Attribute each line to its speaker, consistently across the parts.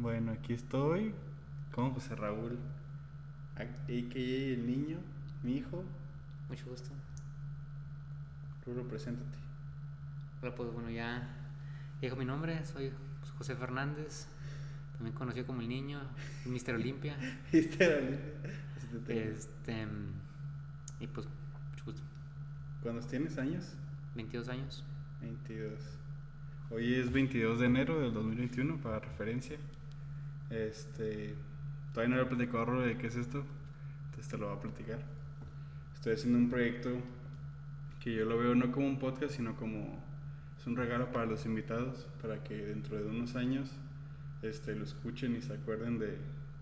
Speaker 1: Bueno, aquí estoy con José Raúl, a.k.a. el niño, mi hijo.
Speaker 2: Mucho gusto.
Speaker 1: Ruro, preséntate.
Speaker 2: Hola, pues bueno, ya dijo mi nombre, soy José Fernández, también conocido como el niño, Mr. Olimpia.
Speaker 1: Mister Olimpia.
Speaker 2: Este, y pues, mucho gusto.
Speaker 1: ¿Cuántos tienes años?
Speaker 2: 22 años.
Speaker 1: 22. Hoy es 22 de enero del 2021, para referencia. Este. Todavía no he platicado a de qué es esto, entonces te lo voy a platicar. Estoy haciendo un proyecto que yo lo veo no como un podcast, sino como. Es un regalo para los invitados, para que dentro de unos años este, lo escuchen y se acuerden de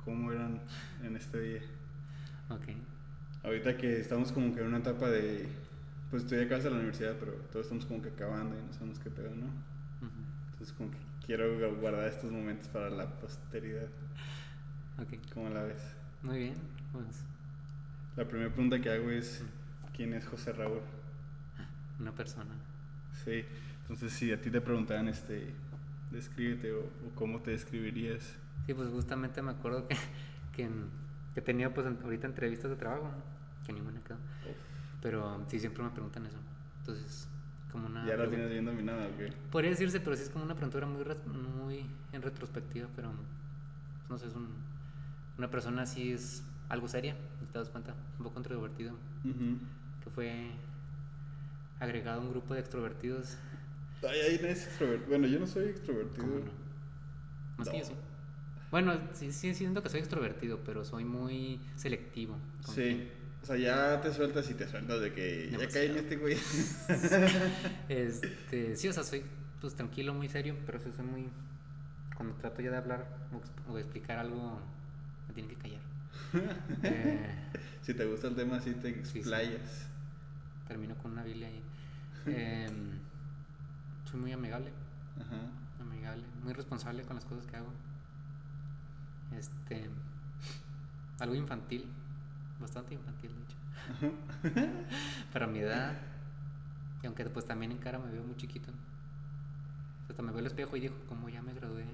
Speaker 1: cómo eran en este día.
Speaker 2: Ok.
Speaker 1: Ahorita que estamos como que en una etapa de. Pues estoy acá de la universidad, pero todos estamos como que acabando y no sabemos qué pedo, ¿no?
Speaker 2: Ujú.
Speaker 1: Entonces como que quiero guardar estos momentos para la posteridad.
Speaker 2: Ok.
Speaker 1: ¿Cómo la ves?
Speaker 2: Muy bien. Pues,
Speaker 1: La primera pregunta que hago es, ¿quién es José Raúl?
Speaker 2: una persona.
Speaker 1: Sí, entonces si a ti te preguntaran, este, descríbete o, o cómo te describirías.
Speaker 2: Sí, pues justamente me acuerdo que, que, que he tenido pues ahorita entrevistas de trabajo, que ninguna quedó. Pero sí, siempre me preguntan eso. Entonces, como una...
Speaker 1: ya la tienes bien dominada, ¿ok?
Speaker 2: Podría decirse, pero sí es como una pregunta muy, muy en retrospectiva, pero no sé, es un, una persona así es algo seria, ¿te das cuenta? Un poco introvertido, que fue agregado a un grupo de extrovertidos.
Speaker 1: Ay, ay, no es extrovertido. Bueno, yo no soy extrovertido.
Speaker 2: ¿Cómo no? Más que yo
Speaker 1: No.
Speaker 2: sí. Bueno, sí, sí siento que soy extrovertido, pero soy muy selectivo.
Speaker 1: Sí. O sea, ya te sueltas y te sueltas de que ya caí en este güey.
Speaker 2: Este, sí, o sea, soy pues tranquilo, muy serio, pero sí soy muy... Cuando trato ya de hablar o, o de explicar algo, me tienen que callar. Eh,
Speaker 1: si te gusta el tema, te
Speaker 2: Sí, sí.
Speaker 1: explayas.
Speaker 2: termino con una biblia ahí. Em, soy muy amigable,
Speaker 1: Ajá.
Speaker 2: amigable, muy responsable con las cosas que hago. Este, algo infantil, bastante infantil de hecho. Para mi edad, y aunque pues también en cara me veo muy chiquito. Hasta me veo al espejo y digo, como ya me gradué,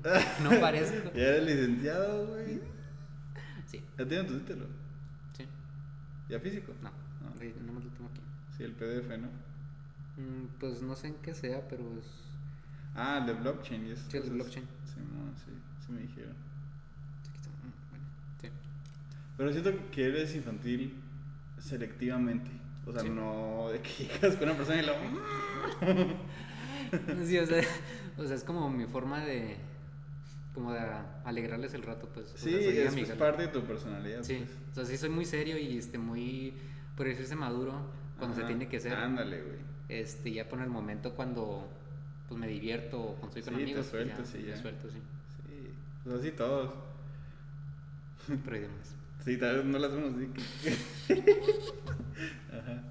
Speaker 2: no parezco.
Speaker 1: Ya eres licenciado, güey.
Speaker 2: Sí,
Speaker 1: Ya tienes tu título.
Speaker 2: sí,
Speaker 1: ¿Ya físico?
Speaker 2: no,
Speaker 1: No.
Speaker 2: ahí no me lo tengo aquí.
Speaker 1: Sí, el PDF, ¿no?
Speaker 2: Mm, Pues no sé en qué sea, pero es
Speaker 1: Ah, el de blockchain y eso.
Speaker 2: Sí, el de blockchain.
Speaker 1: Sí, no, sí, sí me dijeron.
Speaker 2: Aquí está. Mm, Bueno, sí.
Speaker 1: Pero siento que eres infantil selectivamente. O sea,
Speaker 2: Sí.
Speaker 1: no de que llegas con una persona y lo.
Speaker 2: Sí, o sea, o sea, es como mi forma de como de alegrarles el rato, pues. o
Speaker 1: Sí,
Speaker 2: sea, soy
Speaker 1: es pues, parte de tu personalidad.
Speaker 2: Sí,
Speaker 1: pues.
Speaker 2: o sea, sí soy muy serio y este muy por decirse maduro cuando se tiene que ser.
Speaker 1: Ándale, güey.
Speaker 2: Este, ya por el momento cuando pues me divierto o cuando estoy con
Speaker 1: Sí, te
Speaker 2: amigos, pues,
Speaker 1: sueltas y
Speaker 2: me
Speaker 1: ya.
Speaker 2: suelto, sí.
Speaker 1: Sí, pues así todos.
Speaker 2: Pero hay demás.
Speaker 1: Sí, tal vez no las vemos así. que- Ajá.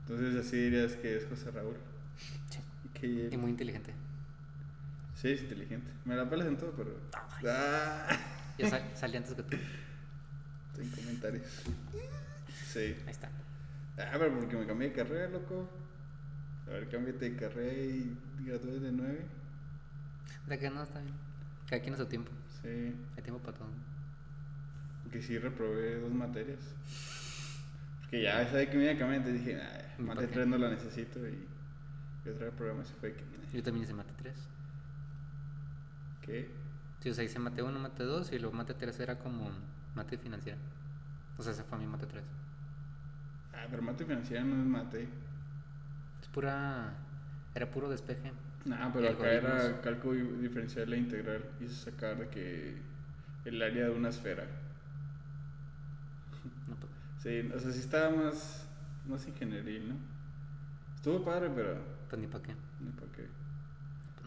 Speaker 1: Entonces así dirías que es José Raúl.
Speaker 2: Sí.
Speaker 1: Y que
Speaker 2: Y muy inteligente.
Speaker 1: Sí, es inteligente. Me la pelas en todo, pero. Ah,
Speaker 2: Ya sal- salí antes que tú.
Speaker 1: sin comentarios. Sí.
Speaker 2: Ahí está.
Speaker 1: Ah, pero porque me cambié de carrera, loco. A ver, cámbiate de carrera y gradúes de 9.
Speaker 2: De que no está bien. Cada quien a su tiempo.
Speaker 1: Sí.
Speaker 2: Hay tiempo para todo.
Speaker 1: Porque sí reprobé dos materias. Porque ya sabía que a entonces dije,
Speaker 2: ¿Y
Speaker 1: mate
Speaker 2: para qué?
Speaker 1: 3 no la necesito y, y otra vez programación fue que. nah,
Speaker 2: Yo también hice mate 3.
Speaker 1: ¿Qué?
Speaker 2: Sí, o sea, hice mate 1, mate 2 y luego mate 3 era como mate financiera. O sea, ese fue mi mate 3.
Speaker 1: Ah, pero mate financiera no es mate.
Speaker 2: Es pura. Era puro despeje.
Speaker 1: Nah,
Speaker 2: Y
Speaker 1: pero acá era cálculo diferencial e integral. Hice sacar de que el área de una esfera. Sí, o sea, sí estaba más, más ingenieril, ¿no? Estuvo padre, pero
Speaker 2: pues ni para qué.
Speaker 1: ni para qué.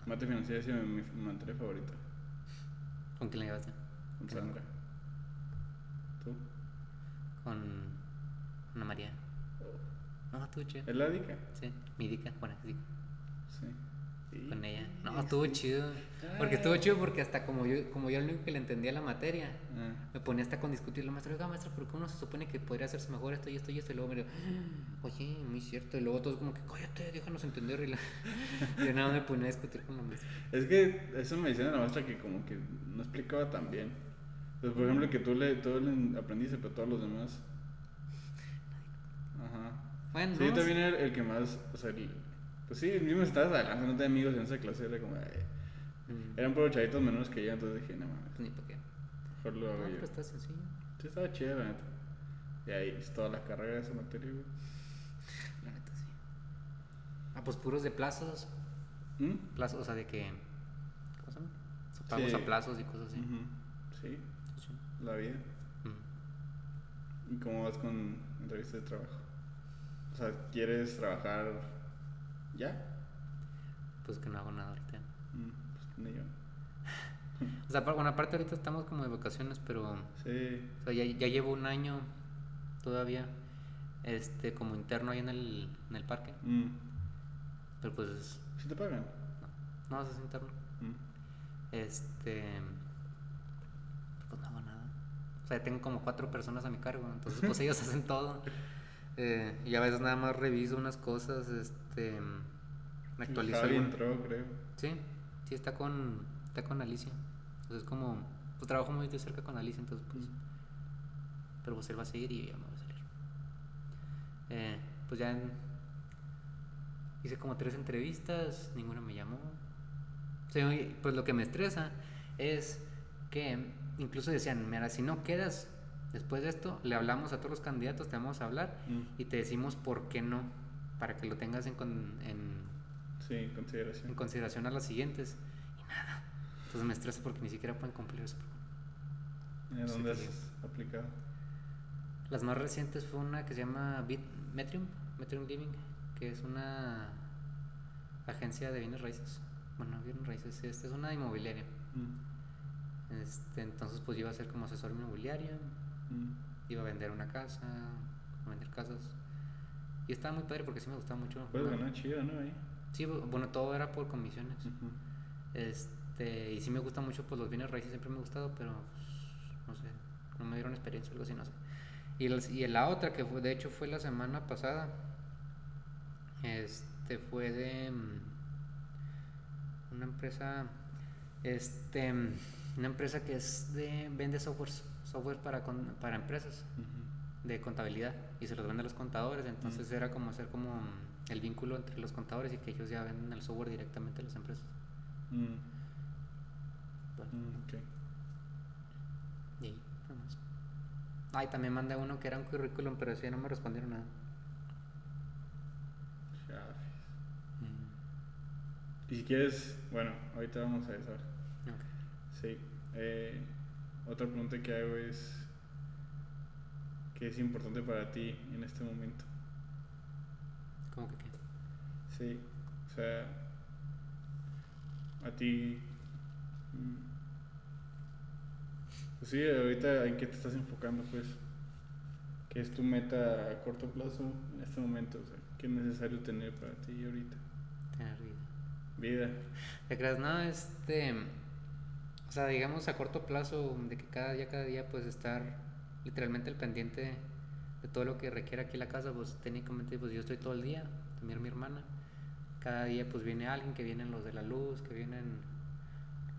Speaker 1: Mate financiera es mi, mi materia favorita.
Speaker 2: ¿Con quién le llevaste?
Speaker 1: Con. Sandra. ¿Tú?
Speaker 2: Con Ana María. No, tú, chido.
Speaker 1: ¿Es la dica?
Speaker 2: Sí, mi dica. Bueno, sí.
Speaker 1: Sí. Sí.
Speaker 2: con ella. No, estuvo chido. Porque estuvo chido porque hasta como yo, como yo el único que le entendía la materia,
Speaker 1: Ah.
Speaker 2: me ponía hasta con discutir la maestra, oiga maestra, pero ¿cómo se supone que podría hacerse mejor esto y esto y esto? Y luego me digo, oye, muy cierto. Y luego todos como que, cállate, déjanos entender. Y la... yo nada me ponía a discutir con la maestra.
Speaker 1: Es que eso me decía la maestra que como que no explicaba tan bien. Pues, por ejemplo, que tú le, tú le aprendiste, pero todos los demás. Ajá.
Speaker 2: Bueno,
Speaker 1: Sí, yo también era el que más, o sea, el- pues sí, el mismo estabas adelante, no tenía amigos en esa clase, era como, eh,
Speaker 2: mm,
Speaker 1: eran por chavitos menores que yo, entonces dije, no mames,
Speaker 2: Ni para qué.
Speaker 1: mejor lo
Speaker 2: No,
Speaker 1: hago
Speaker 2: pero
Speaker 1: yo.
Speaker 2: está sencillo.
Speaker 1: Sí, estaba chido, la neta. Y ahí es toda la carrera de esa materia, güey.
Speaker 2: La neta, sí. Ah, pues puros de plazos.
Speaker 1: ¿Mm?
Speaker 2: Plazos, o sea, de que. ¿Cómo se llama? Pagos
Speaker 1: Sí.
Speaker 2: a plazos y cosas así.
Speaker 1: Sí,
Speaker 2: Sí.
Speaker 1: la vida.
Speaker 2: Mm.
Speaker 1: ¿Y cómo vas con entrevistas de trabajo? O sea, ¿quieres trabajar ya?
Speaker 2: Pues que no hago nada ahorita.
Speaker 1: Ni yo.
Speaker 2: O sea, bueno, aparte ahorita estamos como de vacaciones, pero.
Speaker 1: Sí.
Speaker 2: O sea, ya, ya llevo un año todavía. Este, como interno ahí en el, en el parque.
Speaker 1: Mm.
Speaker 2: Pero pues.
Speaker 1: ¿Sí te pagan?
Speaker 2: No, no es interno.
Speaker 1: Mm.
Speaker 2: Este. Pues no hago nada. O sea, tengo como cuatro personas a mi cargo. Entonces, pues ellos hacen todo. Eh, y a veces nada más reviso unas cosas. Este. Me actualizo.
Speaker 1: Javi entró, creo.
Speaker 2: Sí, sí, está con, está con Alicia. Entonces, como. Pues trabajo muy de cerca con Alicia, entonces, pues. Pero pues él va a seguir y yo ya me voy a salir. Eh, pues ya en- hice como tres entrevistas, ninguna me llamó. Oye, pues lo que me estresa es que incluso decían, mira, si no quedas después de esto, le hablamos a todos los candidatos, te vamos a hablar
Speaker 1: Mm.
Speaker 2: y te decimos por qué no, para que lo tengas en, en,
Speaker 1: Sí, en consideración.
Speaker 2: en consideración a las siguientes. Y nada. Entonces me estresa porque ni siquiera pueden cumplir eso.
Speaker 1: ¿En
Speaker 2: Sí,
Speaker 1: dónde has aplicado?
Speaker 2: Las más recientes fue una que se llama Bit Metrium, Metrium Living, que es una agencia de bienes raíces. Bueno, bienes raíces, este es una inmobiliaria.
Speaker 1: Mm.
Speaker 2: Este, entonces pues iba a ser como asesor inmobiliario,
Speaker 1: Mm.
Speaker 2: iba a vender una casa, a vender casas. Y estaba muy padre porque sí me gustaba mucho.
Speaker 1: Puedes ganar chido, ¿no? Ahí.
Speaker 2: Sí, bueno, todo era por comisiones. Este, y sí me gusta mucho, pues los bienes raíces siempre me ha gustado, pero pues, no sé, no me dieron experiencia o algo así, no sé. Y, las- y la otra que fue, de hecho fue la semana pasada, este, fue de mm, una empresa, este, mm, una empresa que es de, vende software, software para, con- para empresas de contabilidad y se los vende a los contadores, entonces era como hacer como mm, el vínculo entre los contadores y que ellos ya venden el software directamente a las empresas.
Speaker 1: Mm.
Speaker 2: Bueno.
Speaker 1: Mm, ok.
Speaker 2: Y ahí, más. Ay, también mandé uno que era un currículum, pero ese no me respondieron nada.
Speaker 1: Chafis. Y si quieres, bueno, ahorita vamos a eso.
Speaker 2: Ok.
Speaker 1: Sí. Eh, otra pregunta que hago es, ¿qué es importante para ti en este momento?
Speaker 2: ¿Cómo que qué?
Speaker 1: Sí, o sea, a ti... mm, Pues sí, ahorita en qué te estás enfocando, pues. ¿Qué es tu meta a corto plazo en este momento? O sea, ¿qué es necesario tener para ti ahorita?
Speaker 2: Tener vida.
Speaker 1: Vida.
Speaker 2: ¿Te creas? No, este. O sea, digamos a corto plazo, de que cada día, cada día, pues estar literalmente al pendiente de todo lo que requiere aquí la casa, pues técnicamente, pues yo estoy todo el día, también mi hermana. Cada día, pues viene alguien, que vienen los de la luz, que vienen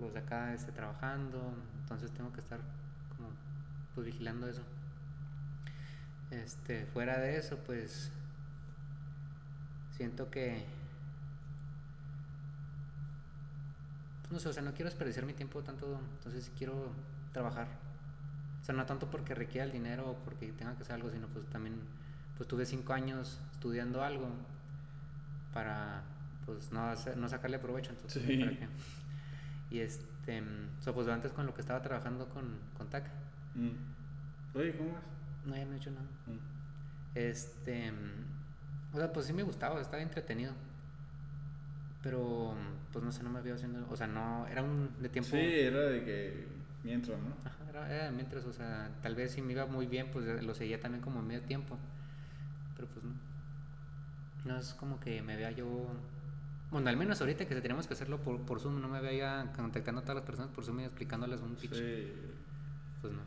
Speaker 2: los de acá este, trabajando, entonces tengo que estar como, pues vigilando eso. Este, fuera de eso, pues siento que no sé, o sea, no quiero desperdiciar mi tiempo tanto, entonces quiero trabajar. O sea, no tanto porque requiera el dinero o porque tenga que hacer algo, sino pues también, pues tuve cinco años estudiando algo para, pues no, hacer- no sacarle provecho, entonces,
Speaker 1: Sí.
Speaker 2: ¿para qué? Y este, o sea, pues antes con lo que estaba trabajando con, con TAC,
Speaker 1: Mm. Oye, ¿cómo vas?
Speaker 2: no, ya no he hecho nada.
Speaker 1: Mm.
Speaker 2: Este, o sea, pues sí me gustaba, estaba entretenido. Pero, pues no sé, no me había haciendo, o sea, no, era un de tiempo...
Speaker 1: Sí, era de que mientras, ¿no?
Speaker 2: Ajá, mientras, o sea, tal vez si me iba muy bien, pues lo seguía también como medio tiempo. Pero pues no. No es como que me vea yo. Bueno, al menos ahorita que tenemos que hacerlo por, por Zoom, no me veía contactando a todas las personas por Zoom y explicándoles un pitch.
Speaker 1: Sí.
Speaker 2: Pues no.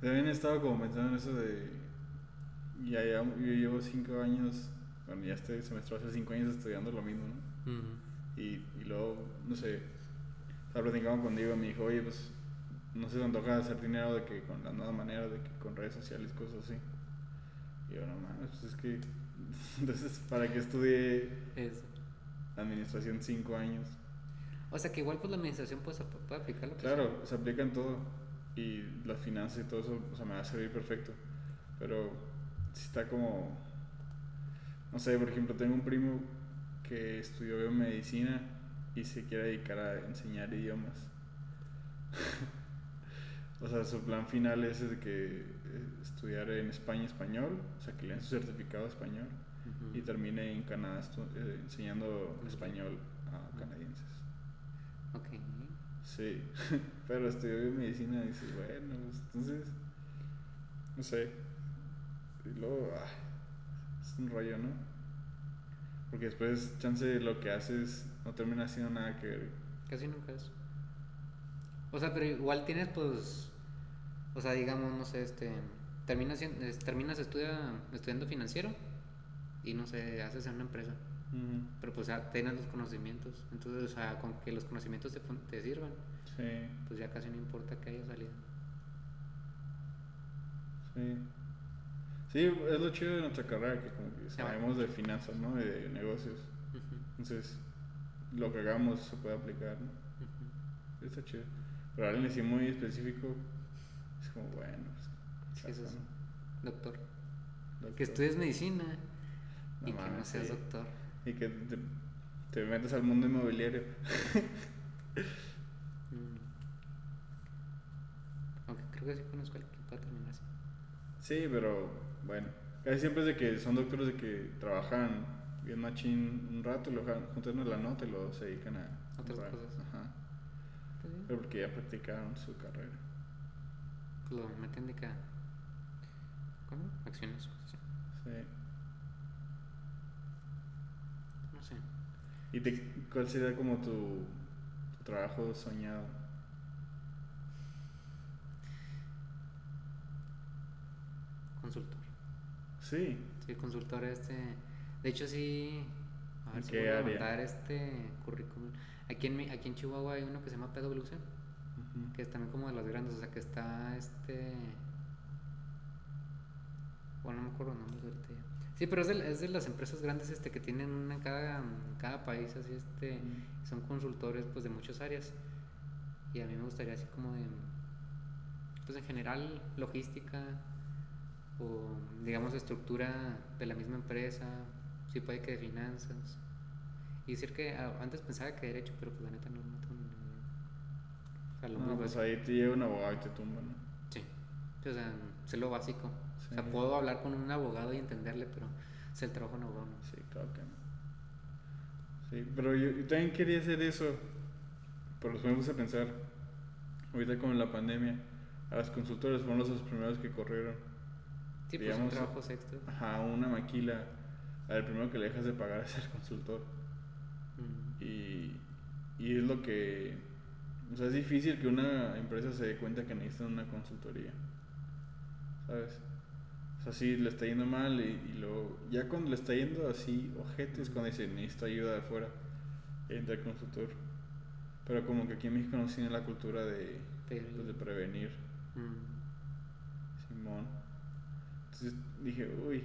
Speaker 1: También estaba como pensando en eso de. Ya, ya yo llevo cinco años. Bueno, ya este semestre hace cinco años estudiando lo mismo, ¿no?
Speaker 2: Ujú.
Speaker 1: Y, y luego, no sé. Estaba platicando con Diego y me dijo, oye, pues. No se te antoja hacer dinero de que con las nuevas maneras, de que con redes sociales, cosas así. Y yo, no mames, pues es que. Entonces, ¿para qué estudié
Speaker 2: Eso.
Speaker 1: administración cinco años?
Speaker 2: O sea que igual pues la administración pues, puede aplicar lo que
Speaker 1: Claro, se aplica en todo. Y las finanzas y todo eso, o sea, me va a servir perfecto. Pero si está como. No sé, por ejemplo, tengo un primo que estudió biomedicina y se quiere dedicar a enseñar idiomas. o sea, su plan final es de que eh, estudiar en España español, o sea, que le den su certificado de español y termine en Canadá eh, enseñando español a canadienses.
Speaker 2: Ok.
Speaker 1: Sí, pero estudió biomedicina y dices, bueno, pues, entonces, no sé. Y luego, ah, es un rollo, ¿no? Porque después, chance, lo que haces no termina haciendo nada que ver.
Speaker 2: Casi nunca es. O sea, pero igual tienes pues, o sea, digamos, no sé, este, terminas, terminas estudia, estudiando financiero y no sé, haces en una empresa. Pero pues ya tienes los conocimientos. Entonces, o sea, con que los conocimientos te, te sirvan,
Speaker 1: Sí,
Speaker 2: pues ya casi no importa que haya salido.
Speaker 1: sí. Sí, es lo chido de nuestra carrera, que como que sabemos de finanzas, ¿no? De negocios. Entonces, lo que hagamos se puede aplicar, ¿no?
Speaker 2: ujú.
Speaker 1: Está chido. Pero alguien así muy específico, es como, bueno, pues,
Speaker 2: Sí, eso.
Speaker 1: ¿no?
Speaker 2: Doctor.
Speaker 1: Doctor.
Speaker 2: Que estudies medicina y que no seas
Speaker 1: sí.
Speaker 2: doctor.
Speaker 1: Y que te, te metas al mundo inmobiliario.
Speaker 2: Mm. Aunque creo que sí conozco a alguien que pueda terminar así.
Speaker 1: Sí, pero bueno. Casi siempre es de que son doctores de que trabajan bien machín un rato y lo juntan la nota y luego se dedican a
Speaker 2: Otras cosas.
Speaker 1: Ajá.
Speaker 2: Pues,
Speaker 1: Pero porque ya practicaron su carrera.
Speaker 2: Lo meten de que. ¿Cómo? Acciones, cosas.
Speaker 1: Sí.
Speaker 2: No sé.
Speaker 1: ¿Y te- cuál sería como tu, tu trabajo soñado?
Speaker 2: Consultor.
Speaker 1: Sí.
Speaker 2: Sí, consultor este. De hecho sí. A ver
Speaker 1: ¿En
Speaker 2: si
Speaker 1: qué
Speaker 2: voy a
Speaker 1: área?
Speaker 2: mandar este currículum. Aquí en, aquí en Chihuahua hay uno que se llama PwC, Que es también como de los grandes, o sea que está este. Bueno, no me acuerdo nombres ahorita ya. Sí, pero es de, es de las empresas grandes este que tienen una en cada, cada país, así este. Son consultores pues de muchas áreas. Y a mí me gustaría así como de. Pues en general, logística o digamos estructura de la misma empresa, si puede que de finanzas. Y decir que ah, antes pensaba que derecho, pero pues la neta no, no sea, lo
Speaker 1: No, pues ahí te llega un abogado y te tumba, ¿no?
Speaker 2: Sí. O sea, sé lo básico. O sea,
Speaker 1: Sí.
Speaker 2: puedo hablar con un abogado y entenderle, pero sé el trabajo no.
Speaker 1: Sí, claro que no. Sí, pero yo, yo también quería hacer eso. Pero me puse a pensar, ahorita con la pandemia, a los consultores fueron los primeros que corrieron.
Speaker 2: Sí, pues son
Speaker 1: Digamos,
Speaker 2: trabajos extras.
Speaker 1: Ajá, una maquila. Al primero que le dejas de pagar es el consultor.
Speaker 2: Mm.
Speaker 1: Y, y es lo que. O sea, es difícil que una empresa se dé cuenta que necesitan una consultoría. ¿Sabes? O sea, sí, le está yendo mal y, y luego. Ya cuando le está yendo así, ojete, es cuando dice necesito ayuda de afuera. Entra el consultor. Pero como que aquí en México no tiene la cultura de, pues, de prevenir.
Speaker 2: Mm.
Speaker 1: Simón. Entonces dije, uy.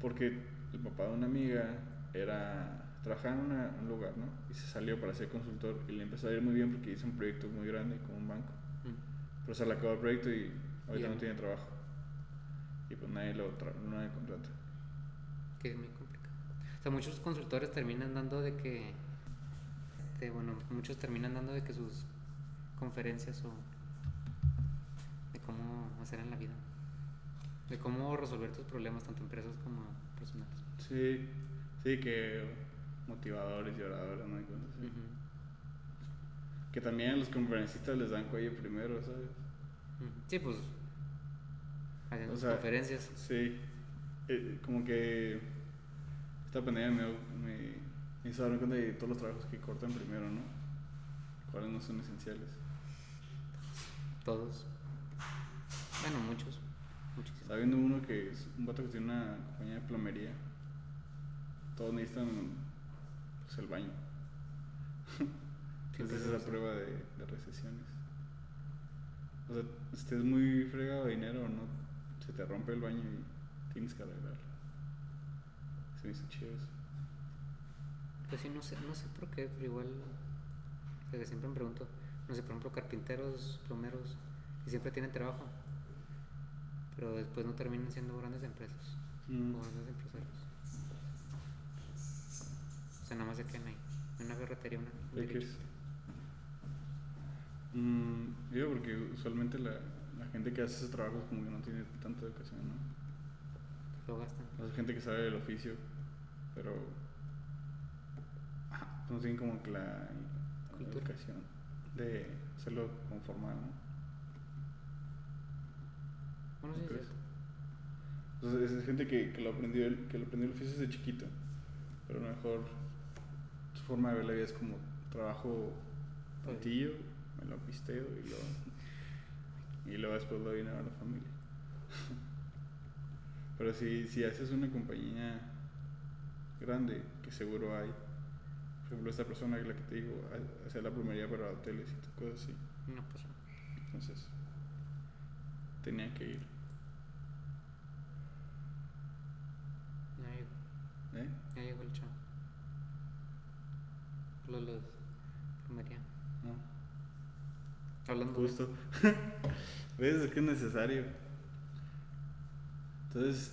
Speaker 1: Porque el papá de una amiga era. Trabajaba en una- un lugar, ¿no? Y se salió para ser consultor y le empezó a ir muy bien porque hizo un proyecto muy grande con un banco.
Speaker 2: Mm.
Speaker 1: Pero se le acabó el proyecto y ahorita no tiene trabajo. Y pues nadie lo nadie contrata.
Speaker 2: que es muy complicado. O sea, muchos consultores terminan dando de que, este, bueno, muchos terminan dando de que sus conferencias o de cómo hacer en la vida, de cómo resolver tus problemas tanto empresas como personales.
Speaker 1: Sí, sí, que motivadores y oradores, ¿no? Y cosas así. Que también los conferencistas les dan cuello primero, ¿sabes?
Speaker 2: Sí, pues hacen
Speaker 1: O sea,
Speaker 2: conferencias.
Speaker 1: Sí, eh, como que esta pandemia me, me, se dan cuenta de todos los trabajos que cortan primero, ¿no? ¿Cuáles no son esenciales?
Speaker 2: Todos. Bueno, muchos. Muchísimos.
Speaker 1: Estaba viendo uno que es un vato que tiene una compañía de plomería. Todos necesitan pues, el baño. Entonces es la prueba de, de recesiones. O sea, estés muy fregado de dinero o no, se te rompe el baño y tienes que arreglarlo. Se me hizo chido eso.
Speaker 2: Pues sí, no sé, no sé por qué, pero igual. O sea, que siempre me pregunto. No sé, por ejemplo, carpinteros, plomeros, que siempre tienen trabajo. Pero después no terminan siendo grandes empresas.
Speaker 1: Mm.
Speaker 2: O grandes empresarios. O sea, nada más se quedan ahí. Una ferretería, una. un
Speaker 1: Bakers.
Speaker 2: derecho.
Speaker 1: Mm, digo porque usualmente la, la gente que hace ese trabajo como que no tiene tanta educación, ¿no?
Speaker 2: Lo gastan.
Speaker 1: Sea, gente que sabe el oficio, pero no tienen como que la, la educación de hacerlo como formal, ¿no?
Speaker 2: Bueno, sí, es.
Speaker 1: Entonces es gente que, que lo aprendió el, que lo aprendió el oficio desde chiquito, pero a lo mejor forma de ver la vida es como trabajo tío, me lo pisteo y luego, y luego después lo dinero a la familia. pero si, si haces una compañía grande, que seguro hay, por ejemplo esta persona la que te digo, ha- hace la plomería para hoteles y cosas así,
Speaker 2: No, pues no.
Speaker 1: entonces tenía que ir.
Speaker 2: Ya llegó,
Speaker 1: ¿eh?
Speaker 2: ya llegó el chavo. Los, los. Plomería.
Speaker 1: No.
Speaker 2: Hablando
Speaker 1: Justo. ¿Ves? Es que es necesario. Entonces,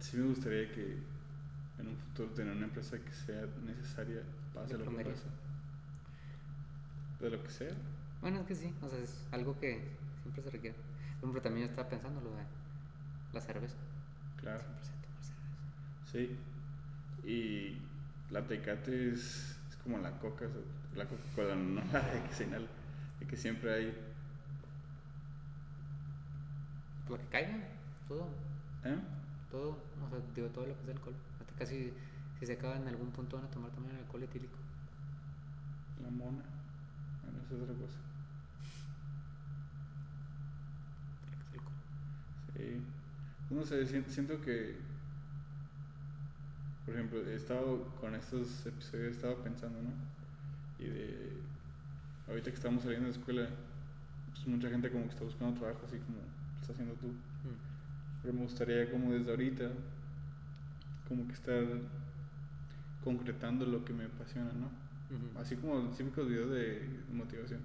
Speaker 1: sí me gustaría que en un futuro tener una empresa que sea necesaria, pase
Speaker 2: ¿De
Speaker 1: lo que pase. De lo que sea.
Speaker 2: Bueno, es que sí, o sea, es algo que siempre se requiere. Por ejemplo, también yo estaba pensando lo de la cerveza.
Speaker 1: Claro.
Speaker 2: Siempre se toma cerveza.
Speaker 1: Sí. Y la tecate es como la coca, o sea, la Coca-Cola, no la de que se inhala, de que siempre hay.
Speaker 2: Lo que caiga, todo,
Speaker 1: ¿Eh?
Speaker 2: todo, o sea, digo, todo lo que es alcohol. Hasta casi, si se acaba en algún punto van a tomar también alcohol etílico.
Speaker 1: La mona. Bueno, eso es otra cosa. Sí. No sé, sien- siento que, por ejemplo, he estado con estos episodios, he estado pensando, ¿no? Y de, ahorita que estamos saliendo de escuela, pues mucha gente como que está buscando trabajo, así como lo estás haciendo tú.
Speaker 2: Mm.
Speaker 1: Pero me gustaría como desde ahorita, como que estar concretando lo que me apasiona, ¿no? Así como los típicos videos de motivación,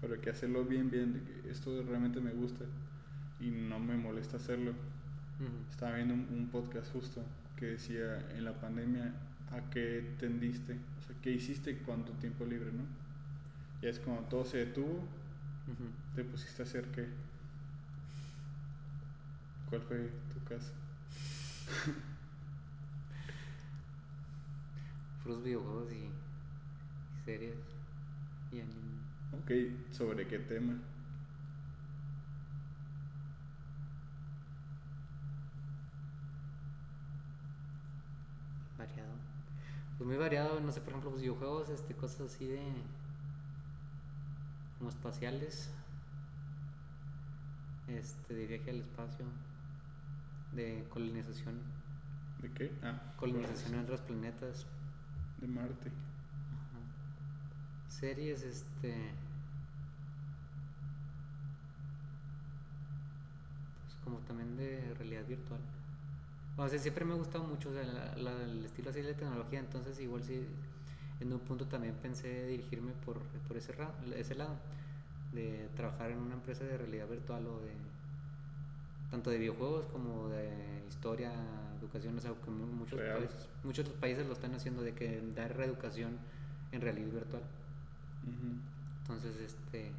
Speaker 1: pero que hacerlo bien, bien, de que esto realmente me gusta y no me molesta hacerlo. Estaba viendo un, un podcast justo que decía en la pandemia a qué tendiste, o sea, qué hiciste con tu tiempo libre, ¿no? Y es cuando todo se detuvo, te pusiste a hacer qué. ¿Cuál fue tu caso?
Speaker 2: Puros videojuegos y, y series y anime.
Speaker 1: Ok, ¿sobre qué tema?
Speaker 2: Variado. Pues muy variado, no sé, por ejemplo, los videojuegos, este, cosas así de. como espaciales. Este, de viaje al espacio. De colonización.
Speaker 1: ¿De qué? Ah,
Speaker 2: Colonización en otros planetas.
Speaker 1: de Marte.
Speaker 2: Ajá. Series, este. Pues como también de realidad virtual. O sea, siempre me ha gustado mucho o sea, la- la- el estilo así de tecnología, entonces igual sí, en un punto también pensé dirigirme por, por ese, ra- ese lado, de trabajar en una empresa de realidad virtual o de tanto de videojuegos como de historia, educación, o sea, que mu- muchos
Speaker 1: Real.
Speaker 2: países, muchos otros países lo están haciendo de que dar reeducación en realidad virtual. Entonces, este,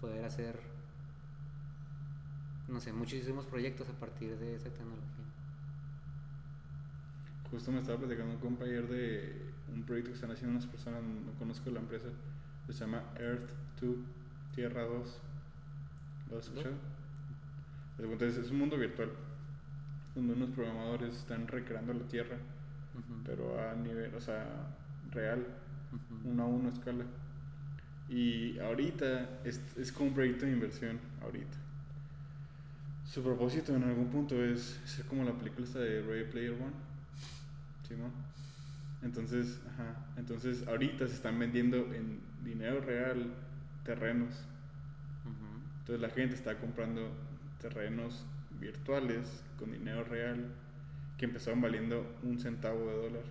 Speaker 2: poder hacer, no sé, muchísimos proyectos a partir de esa tecnología.
Speaker 1: Justo me estaba platicando un compañero de un proyecto que están haciendo unas personas, no conozco la empresa, se llama Earth 2, Tierra 2. ¿Lo has escuchado? Entonces es un mundo virtual, donde unos programadores están recreando la Tierra, pero a nivel, o sea, real,
Speaker 2: Ujú.
Speaker 1: uno a uno escala. Y ahorita es, es como un proyecto de inversión, ahorita. Su propósito en algún punto es ser como la película esta de Ready Player One. ¿Sí, no? Entonces, ajá. Entonces, ahorita se están vendiendo en dinero real terrenos.
Speaker 2: Ujú.
Speaker 1: Entonces, la gente está comprando terrenos virtuales con dinero real que empezaron valiendo un centavo de dólar.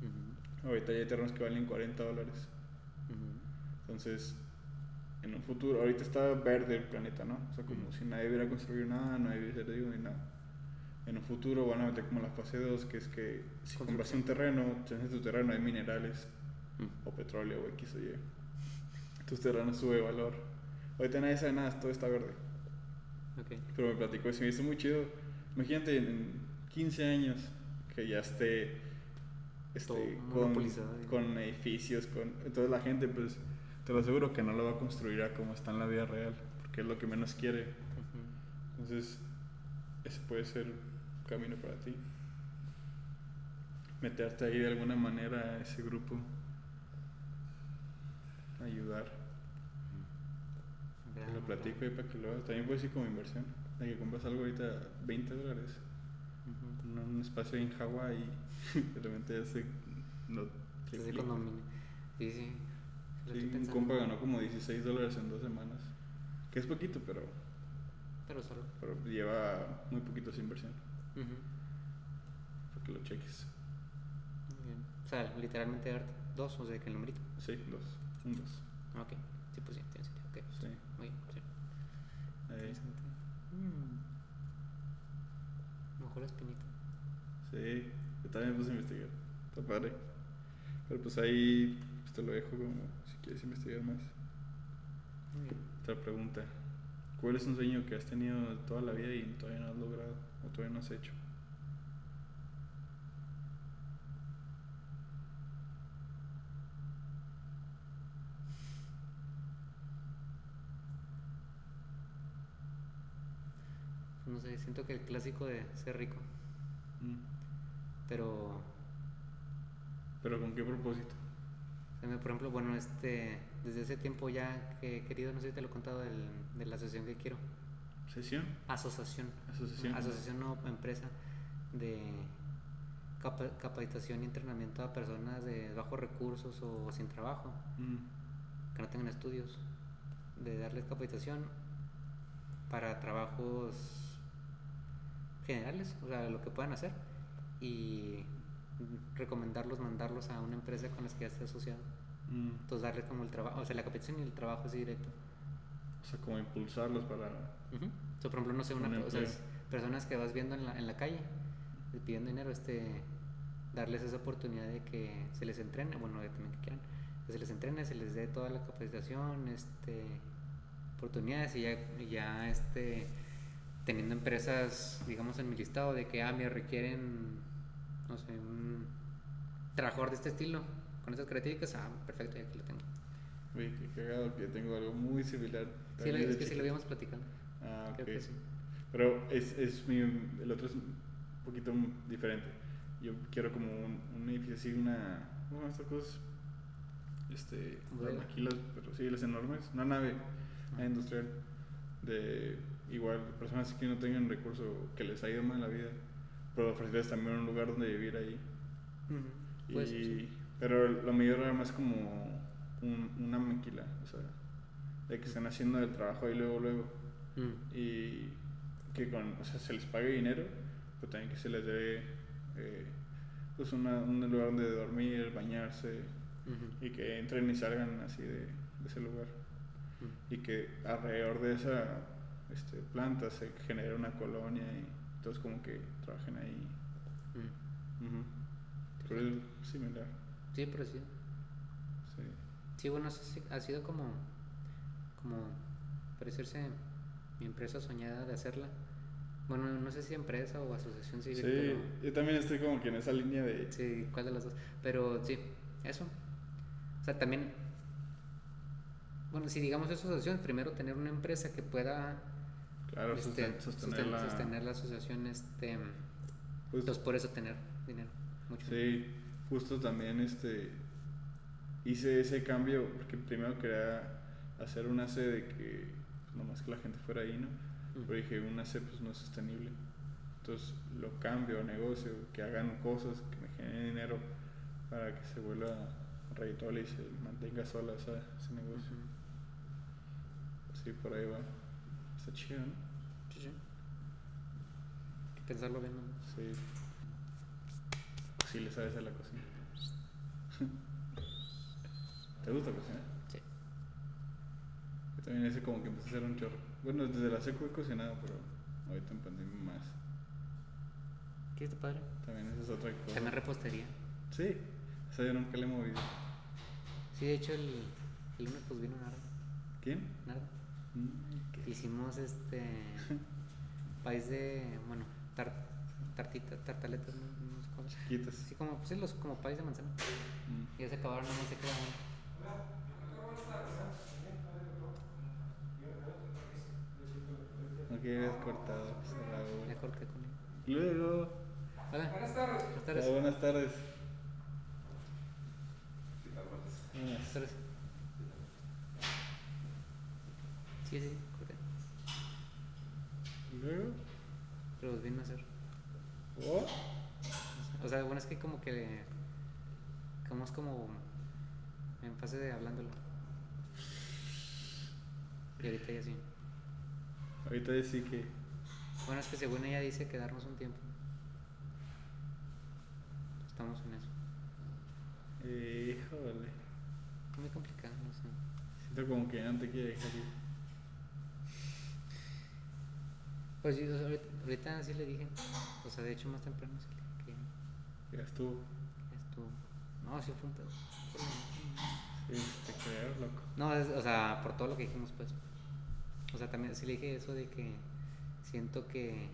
Speaker 2: Ujú.
Speaker 1: Ahorita ya hay terrenos que valen 40 dólares.
Speaker 2: Ujú.
Speaker 1: Entonces, en un futuro, ahorita está verde el planeta, ¿no? O sea, como si nadie hubiera construido nada, nadie hubiera hecho ni nada. En un futuro van a meter como la fase 2, que es que si compras un terreno, tienes tu terreno, hay minerales, o petróleo, o X o Y. Tus terrenos sube de valor. Ahorita nadie sabe nada, todo está verde.
Speaker 2: Ok.
Speaker 1: Pero me platicó eso y me hizo muy chido. Imagínate en 15 años que ya esté este, con, con edificios, con entonces la gente pues te lo aseguro que no lo va a construir a como está en la vida real, porque es lo que menos quiere.
Speaker 2: Ujú.
Speaker 1: Entonces, ese puede ser camino para ti. Meterte ahí de alguna manera a ese grupo. Ayudar. Te lo platico ahí para que lo hagas. También puede ser como inversión. De que compras algo ahorita a 20 dólares. Un, un espacio ahí en Hawái y de repente ya se
Speaker 2: cuando mine- Sí, sí.
Speaker 1: Sí,
Speaker 2: estoy
Speaker 1: un compa ganó como 16 dólares en dos semanas. Que es poquito, pero,
Speaker 2: Pero solo.
Speaker 1: pero lleva muy poquito esa inversión.
Speaker 2: Ujú.
Speaker 1: Para que lo cheques.
Speaker 2: Muy bien. O sea, literalmente darte dos, o sea, que el numerito.
Speaker 1: Sí, dos. Un dos.
Speaker 2: Ok. Sí, pues sí, tiene sentido. Ok.
Speaker 1: Sí.
Speaker 2: Muy bien, sí. Interesante. Mm. Mejor la espinita.
Speaker 1: Sí, yo también me puse a investigar. Está padre. Pero pues ahí pues, te lo dejo como si quieres investigar más.
Speaker 2: Muy bien.
Speaker 1: Otra pregunta. ¿Cuál es un sueño que has tenido toda la vida y todavía no has logrado o todavía no has hecho?
Speaker 2: No sé, siento que el clásico de ser rico.
Speaker 1: Mm.
Speaker 2: Pero,
Speaker 1: ¿Pero con qué propósito?
Speaker 2: por ejemplo, bueno, este, desde ese tiempo ya que he querido, no sé si te lo he contado, del- de la asociación que quiero.
Speaker 1: ¿Sesión?
Speaker 2: Asociación.
Speaker 1: Asociación.
Speaker 2: Asociación no empresa de capa- capacitación y entrenamiento a personas de bajos recursos o sin trabajo,
Speaker 1: Mm.
Speaker 2: que no tengan estudios, de darles capacitación para trabajos generales, o sea, lo que puedan hacer y recomendarlos, mandarlos a una empresa con la que ya esté asociado.
Speaker 1: Mm.
Speaker 2: Entonces darles como el trabajo, o sea, la capacitación y el trabajo así directo.
Speaker 1: O sea, como impulsarlos para...
Speaker 2: Ujú. O sea, por ejemplo, no sé, una, o sea, personas que vas viendo en la, en la calle pidiendo dinero, este, darles esa oportunidad de que se les entrene, bueno, también que quieran, que se les entrene, se les dé toda la capacitación, este, oportunidades y ya, ya este, teniendo empresas, digamos, en mi listado de que, ah, me requieren, no sé, un trabajador de este estilo, con estas características, ah, perfecto, ya aquí lo tengo.
Speaker 1: Uy, qué cagado que tengo algo muy similar.
Speaker 2: Sí, es que sí lo habíamos platicado.
Speaker 1: Ah, ok.
Speaker 2: Creo que sí.
Speaker 1: Pero es, es mi, el otro es un poquito diferente. Yo quiero como un, un edificio así, una... Bueno, estas cosas... Este...
Speaker 2: Bodega.
Speaker 1: Aquí las, pero sí, las enormes. Una nave
Speaker 2: Ah.
Speaker 1: industrial de igual personas que no tengan recursos que les ha ido mal en la vida, pero ofrecerles también un lugar donde vivir ahí.
Speaker 2: Ujú.
Speaker 1: Y,
Speaker 2: Pues, sí.
Speaker 1: Pero lo mayor era más como un- una maquila, o sea, de que están haciendo el trabajo ahí luego, luego.
Speaker 2: Mm.
Speaker 1: Y que con, o sea, se les pague dinero, pero también que se les dé eh, pues una, un lugar donde dormir, bañarse y que entren y salgan así de, de ese lugar.
Speaker 2: Mm.
Speaker 1: Y que alrededor de esa este, planta se genere una colonia y todos como que trabajen ahí.
Speaker 2: Mm.
Speaker 1: Pero es similar.
Speaker 2: Sí, pero sí.
Speaker 1: Sí.
Speaker 2: Sí, bueno, ha sido como, como parecerse mi empresa soñada de hacerla. Bueno, no sé si empresa o asociación civil,
Speaker 1: Sí,
Speaker 2: pero
Speaker 1: yo también estoy como que en esa línea de...
Speaker 2: sí, ¿cuál de las dos? Pero sí, eso. O sea, también, bueno, si digamos es asociación, primero tener una empresa que pueda
Speaker 1: Claro,
Speaker 2: este,
Speaker 1: sosten-
Speaker 2: sosten-
Speaker 1: sostener la...
Speaker 2: sostener la asociación, este,
Speaker 1: pues,
Speaker 2: entonces por eso tener dinero, mucho dinero.
Speaker 1: sí, justo también este... hice ese cambio porque primero quería hacer un AC de que nomás que la gente fuera ahí, ¿no? Pero dije, un AC pues no es sostenible. Entonces lo cambio a negocio, que hagan cosas que me generen dinero para que se vuelva rentable y se mantenga sola esa, ese negocio. Sí, por ahí va. Está chido, ¿no?
Speaker 2: Sí, sí. Hay que pensarlo bien, ¿no?
Speaker 1: Sí. Sí le sabes a la cocina. ¿Te gusta cocinar?
Speaker 2: Sí.
Speaker 1: También ese como que empecé a hacer un chorro. Bueno, desde la seco he cocinado, pero ahorita en pandemia más.
Speaker 2: ¿Qué está padre?
Speaker 1: También esa es otra cosa.
Speaker 2: También repostería.
Speaker 1: Sí, esa yo nunca le he movido.
Speaker 2: Sí, de hecho, el, el lunes pues vino Nardo.
Speaker 1: ¿Quién?
Speaker 2: Nardo.
Speaker 1: Mm, ¿qué?
Speaker 2: Hicimos este. país de. Bueno, tar, tartita, tartaletas, no, no sé cómo.
Speaker 1: Chiquitas.
Speaker 2: Así como, pues sí, los, como país de manzana.
Speaker 1: Mm.
Speaker 2: Ya se acabaron, nada más se queda
Speaker 1: No quieres cortado. cerrado.
Speaker 2: Ya corté con él.
Speaker 1: Luego.
Speaker 2: Hola. Buenas tardes. Buenas tardes.
Speaker 1: buenas tardes.
Speaker 2: Buenas tardes. Sí, sí, corté.
Speaker 1: Luego.
Speaker 2: Pero los vino a hacer.
Speaker 1: Oh.
Speaker 2: O sea, bueno, es que como que. Como es como. En fase de hablándolo. Y ahorita ya sí.
Speaker 1: Ahorita sí que.
Speaker 2: Bueno, es que según ella dice quedarnos un tiempo. Estamos en eso.
Speaker 1: Híjole.
Speaker 2: Muy complicado, no sé.
Speaker 1: Siento como que no te quiere dejar ir.
Speaker 2: Pues sí, ahorita, ahorita sí le dije. O sea, de hecho, más temprano sí le dije que
Speaker 1: Ya estuvo.
Speaker 2: ya estuvo. No, sí fue un pedo.
Speaker 1: Sí, te creo, loco.
Speaker 2: No, es- o sea, por todo lo que dijimos, pues. O sea, también sí le dije eso de que siento que,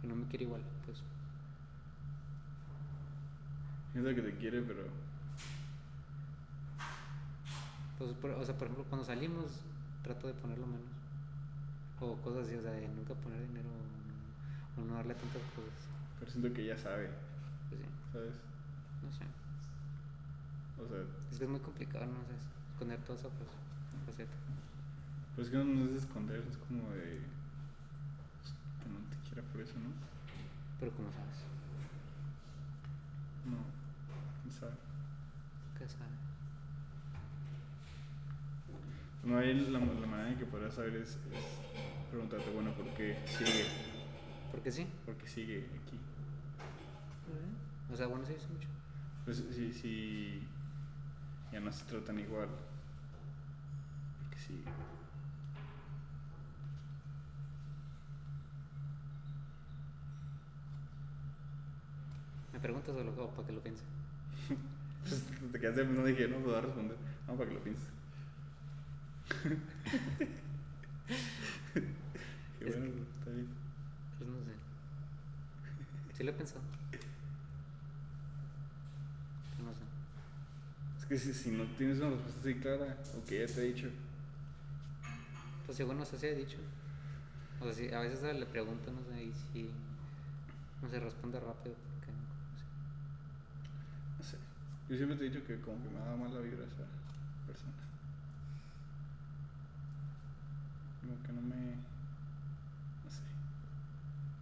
Speaker 2: que no me quiere igual, pues.
Speaker 1: Siento que te quiere, pero.
Speaker 2: Pues, por- o sea, por ejemplo, cuando salimos, trato de ponerlo menos. O cosas así, o sea, de nunca poner dinero o no, o no darle tantas cosas.
Speaker 1: Pero siento que ya sabe,
Speaker 2: Pues sí,
Speaker 1: ¿sabes?
Speaker 2: no sé.
Speaker 1: O sea,
Speaker 2: Es que es muy complicado, no sé, esconder toda esa fa- faceta.
Speaker 1: pues que no es esconder, es como de. pues, que no te quiera por eso, ¿no?
Speaker 2: Pero como sabes,
Speaker 1: No, quién sabe.
Speaker 2: ¿qué sabe?
Speaker 1: No, ahí la, la manera en que podrás saber es, es preguntarte, bueno, ¿por qué sigue?
Speaker 2: Porque sí.
Speaker 1: ¿Por qué sigue aquí?
Speaker 2: O sea, bueno, sí, sí, mucho.
Speaker 1: Pues si, si ya no se tratan igual. Porque sí.
Speaker 2: Preguntas o, lo, o para que lo piense?
Speaker 1: Pues te quedaste no dije, no puedo responder. Vamos para que lo pienses. Qué
Speaker 2: Es
Speaker 1: bueno, está bien.
Speaker 2: Pues no sé. Sí lo he pensado. No sé.
Speaker 1: Es que si, si no tienes una respuesta así clara, o que ya te he dicho,
Speaker 2: Pues según no sé si he dicho. O sea, si a veces le pregunto, no sé, y si no se responde rápido. Porque, no
Speaker 1: no sé. Yo siempre te he dicho que como que me da mala vibra esa persona. Como que no me. No sé.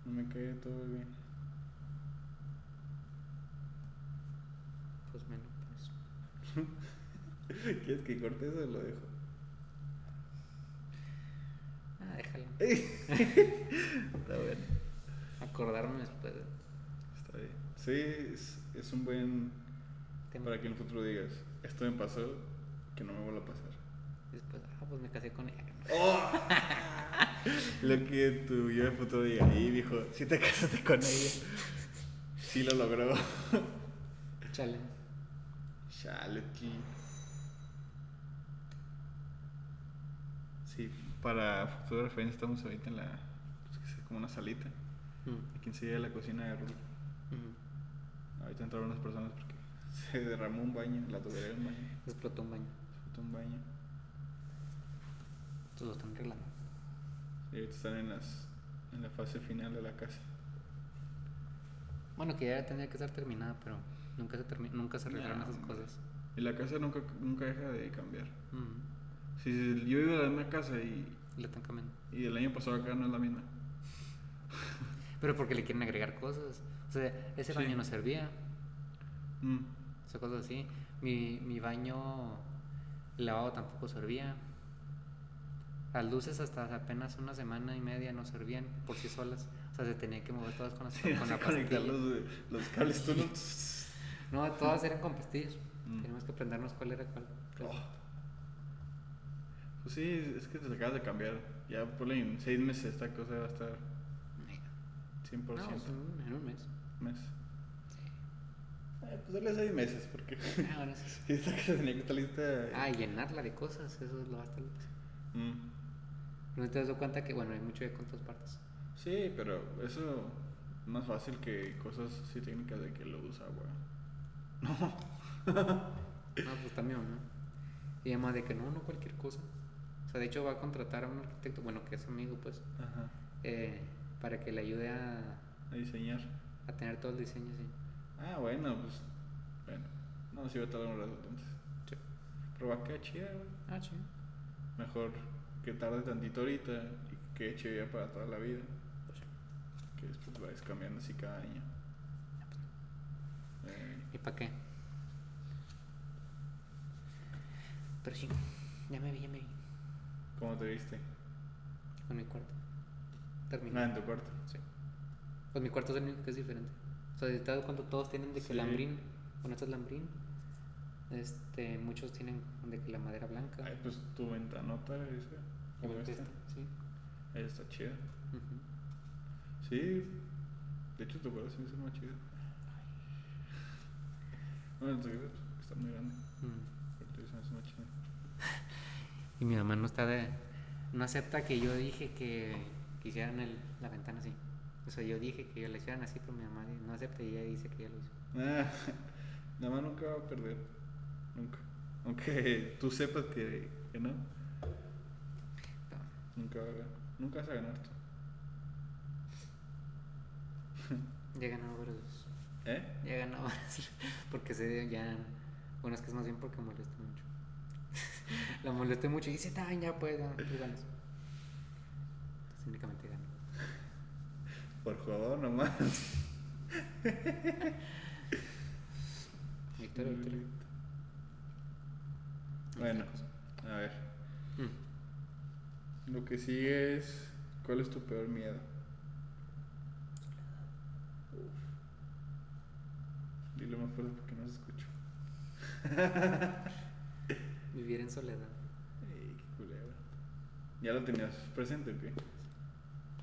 Speaker 1: No me cae todo bien.
Speaker 2: Pues menos, pues.
Speaker 1: ¿Quieres que corte eso o lo dejo?
Speaker 2: Ah, déjalo.
Speaker 1: Está bueno.
Speaker 2: Acordarme después.
Speaker 1: Está bien. Sí, es, es un buen.
Speaker 2: Tema.
Speaker 1: Para que en el futuro digas, esto me pasó, que no me vuelva a pasar.
Speaker 2: Después, ah, pues me casé con ella.
Speaker 1: ¡Oh! Lo que tu yo de futuro diga, y dijo, si te casaste con ella. Sí lo logró.
Speaker 2: Chale.
Speaker 1: Chale, tío. Sí, para futura referencia estamos ahorita en la. Pues como una salita.
Speaker 2: Mm,
Speaker 1: Aquí enseguida la cocina de Rulo.
Speaker 2: mm.
Speaker 1: Ahorita entraron unas personas porque se derramó un baño, la tubería de un baño.
Speaker 2: Explotó un baño.
Speaker 1: Se un baño.
Speaker 2: Entonces lo están arreglando.
Speaker 1: Y ahorita están en, las, en la fase final de la casa.
Speaker 2: Bueno, que ya tendría que estar terminada, pero nunca se, termi- nunca se arreglaron
Speaker 1: No,
Speaker 2: esas cosas.
Speaker 1: Y la casa nunca, nunca deja de cambiar. Si yo vivo en la misma casa y,
Speaker 2: la están cambiando.
Speaker 1: y el año pasado acá no es la misma.
Speaker 2: Pero porque le quieren agregar cosas. O sea, ese
Speaker 1: Sí.
Speaker 2: baño no servía.
Speaker 1: Mm.
Speaker 2: Sea, cosas así. Mi, mi baño lavado tampoco servía. Las luces hasta apenas una semana y media no servían por sí solas. O sea, se tenía que mover todas con, las, con la pastilla.
Speaker 1: los, los cables tú no.
Speaker 2: No, todas eran con pastillas.
Speaker 1: Mm.
Speaker 2: Teníamos que aprendernos cuál era cuál.
Speaker 1: Oh. Pues sí, es que te acabas de cambiar. Ya por en seis meses esta cosa va a estar 100%
Speaker 2: No, en un- en un mes.
Speaker 1: mes. Pues dale seis meses, porque
Speaker 2: Ah, ahora sí.
Speaker 1: si esta casa tenía que estar lista.
Speaker 2: Ah, llenarla de cosas, eso es lo basta.
Speaker 1: Mm.
Speaker 2: No te das cuenta que, bueno, hay mucho de con todas partes.
Speaker 1: Sí, pero eso es más fácil que cosas así técnicas de que lo usa, güey. No.
Speaker 2: No, pues también, ¿no? Y además de que no, no cualquier cosa. O sea, de hecho va a contratar a un arquitecto, bueno, que es amigo, pues,
Speaker 1: Ajá.
Speaker 2: eh, para que le ayude a,
Speaker 1: A diseñar.
Speaker 2: a tener todo el diseño así.
Speaker 1: Ah, bueno, pues. Bueno. No, sí va a tardar un rato entonces.
Speaker 2: Sí.
Speaker 1: Pero va a quedar chida, güey.
Speaker 2: Ah, sí.
Speaker 1: Mejor que tarde tantito ahorita y que chida para toda la vida.
Speaker 2: Pues sí.
Speaker 1: Que después vayas cambiando así cada año. Eh,
Speaker 2: ¿Y para qué? Pero sí, ya me vi, ya me vi.
Speaker 1: ¿Cómo te viste?
Speaker 2: Con mi cuarto.
Speaker 1: Ah,
Speaker 2: Terminé.
Speaker 1: en tu cuarto.
Speaker 2: Sí. Pues mi cuarto es el único que es diferente. O sea, de cuando todos tienen de que
Speaker 1: Sí.
Speaker 2: lambrín, bueno, esto es lambrín. Este, muchos tienen de que la madera blanca.
Speaker 1: Ay, pues tu ventanota esa.
Speaker 2: o
Speaker 1: ¿Cómo
Speaker 2: esta,
Speaker 1: está?
Speaker 2: sí.
Speaker 1: Esa está chida. Sí. De hecho, tu cuarto sí me hace más chido. Bueno, tu está muy grande.
Speaker 2: Mm.
Speaker 1: Pero tú se me hace más chido.
Speaker 2: Y mi mamá no está de. No acepta que yo dije que, que hicieran el, la ventana así. O sea, yo dije que la hicieran así, pero mi mamá no acepta y ella dice que ya lo hizo.
Speaker 1: Nada más nunca va a perder. Nunca. Aunque tú sepas que, que no. Nunca, va a ganar. nunca vas a ganar tú.
Speaker 2: Ya ganó veces.
Speaker 1: ¿Eh?
Speaker 2: Ya ganó varias Porque se ya. Bueno, es que es más bien porque molesta mucho. la molesté mucho y dice, "Tan, ya pues, ya, tú ganas. Entonces, únicamente gano.
Speaker 1: Por favor, nomás.
Speaker 2: Victoria, victoria.
Speaker 1: Bueno, a ver.
Speaker 2: Mm.
Speaker 1: Lo que sigue es. ¿Cuál es tu peor miedo? Uf. Dilo más fuerte porque no se escucha.
Speaker 2: Vivir en soledad.
Speaker 1: Ey, qué culero. ¿Ya lo tenías presente o qué?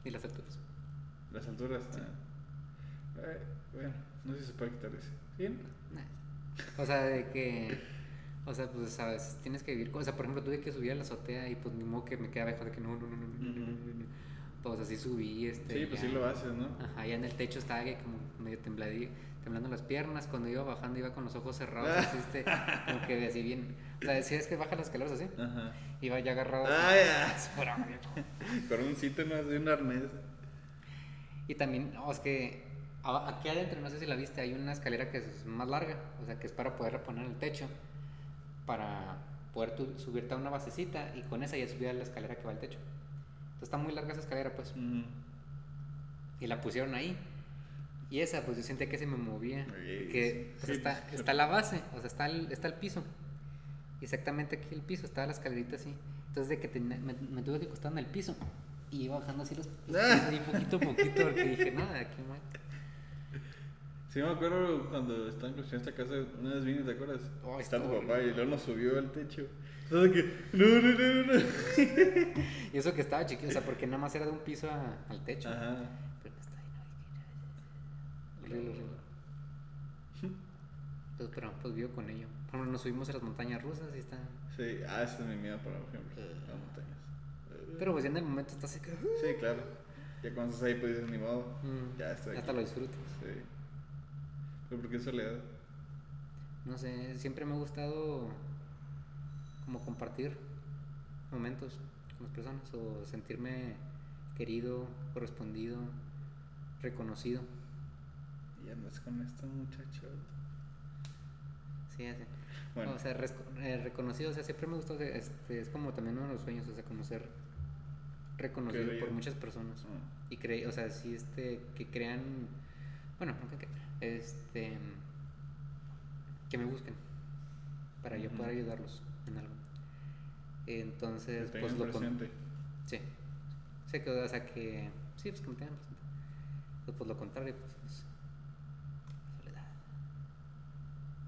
Speaker 2: Y las alturas.
Speaker 1: Las alturas.
Speaker 2: Sí.
Speaker 1: ah. Eh, bueno, no sé si se puede quitar ese. ¿Sí?
Speaker 2: Nah. O sea, de que. O sea, pues a veces tienes que vivir. O sea, por ejemplo, tuve que subir a la azotea y pues ni modo que me quedaba mejor de que no, no, no, no, no, no, no. Pues así subí. Este,
Speaker 1: sí, pues
Speaker 2: ya,
Speaker 1: sí lo haces, ¿no?
Speaker 2: Ajá, ya en el techo estaba que como medio temblando las piernas. Cuando iba bajando iba con los ojos cerrados, así este, como que así bien. O sea, decías que baja las escaleras así.
Speaker 1: Ajá.
Speaker 2: Iba ya agarrado.
Speaker 1: Ah, ya. con un sitio más de un arnés.
Speaker 2: Y también, no, es que aquí adentro, no sé si la viste, hay una escalera que es más larga, o sea, que es para poder poner en el techo, para poder tu- subirte a una basecita y con esa ya subir a la escalera que va al techo. Entonces está muy larga esa escalera, pues, y la pusieron ahí. Y esa, pues yo sentía que se me movía, que pues,
Speaker 1: sí,
Speaker 2: está,
Speaker 1: pues,
Speaker 2: está la base, o sea, está el, está el piso. Y exactamente aquí el piso, estaba la escalerita así. Entonces de que tenía- me, me tuve que acostar en el piso y iba bajando así los los
Speaker 1: Ah.
Speaker 2: pies ahí poquito a poquito porque dije, nada, aquí muero.
Speaker 1: Sí, me acuerdo cuando estaban construyendo esta casa, una vez vine, ¿te acuerdas?
Speaker 2: Oh,
Speaker 1: Está tu papá y luego nos subió al techo. Entonces que, no, no, no, no.
Speaker 2: Y eso que estaba chiquito, o sea, porque nada más era de un piso a- al techo.
Speaker 1: Ajá.
Speaker 2: Pero está ahí, no, horrible, horrible. Pues, pero pues vivo con ello. Por ejemplo, nos subimos a las montañas rusas y está.
Speaker 1: Sí, ah, ese es mi miedo, por ejemplo,
Speaker 2: Eh.
Speaker 1: las montañas.
Speaker 2: Pero pues ya en el momento está así que.
Speaker 1: Sí, claro. Ya cuando estás ahí, pues dices, ni modo.
Speaker 2: Mm,
Speaker 1: Ya estoy
Speaker 2: Hasta
Speaker 1: aquí.
Speaker 2: lo disfrutas.
Speaker 1: Sí. Pero ¿por qué soledad?
Speaker 2: No sé, siempre me ha gustado como compartir momentos con las personas o sentirme querido, correspondido, reconocido.
Speaker 1: Y andas con esta muchacha.
Speaker 2: Sí, así.
Speaker 1: Bueno.
Speaker 2: O sea, eh, reconocido, o sea, siempre me gustó, este, es como también uno de los sueños, o sea, como ser reconocido por muchas personas.
Speaker 1: Ah.
Speaker 2: Y cre o sea, sí, este, que crean, bueno, no que, que- este, que me busquen para yo poder ayudarlos en algo.
Speaker 1: Que
Speaker 2: Entonces,
Speaker 1: te
Speaker 2: pues lo
Speaker 1: presente.
Speaker 2: Sí. O sea, que, o sea, que sí, pues que me tengan presente. Pues, pues lo contrario, pues es soledad.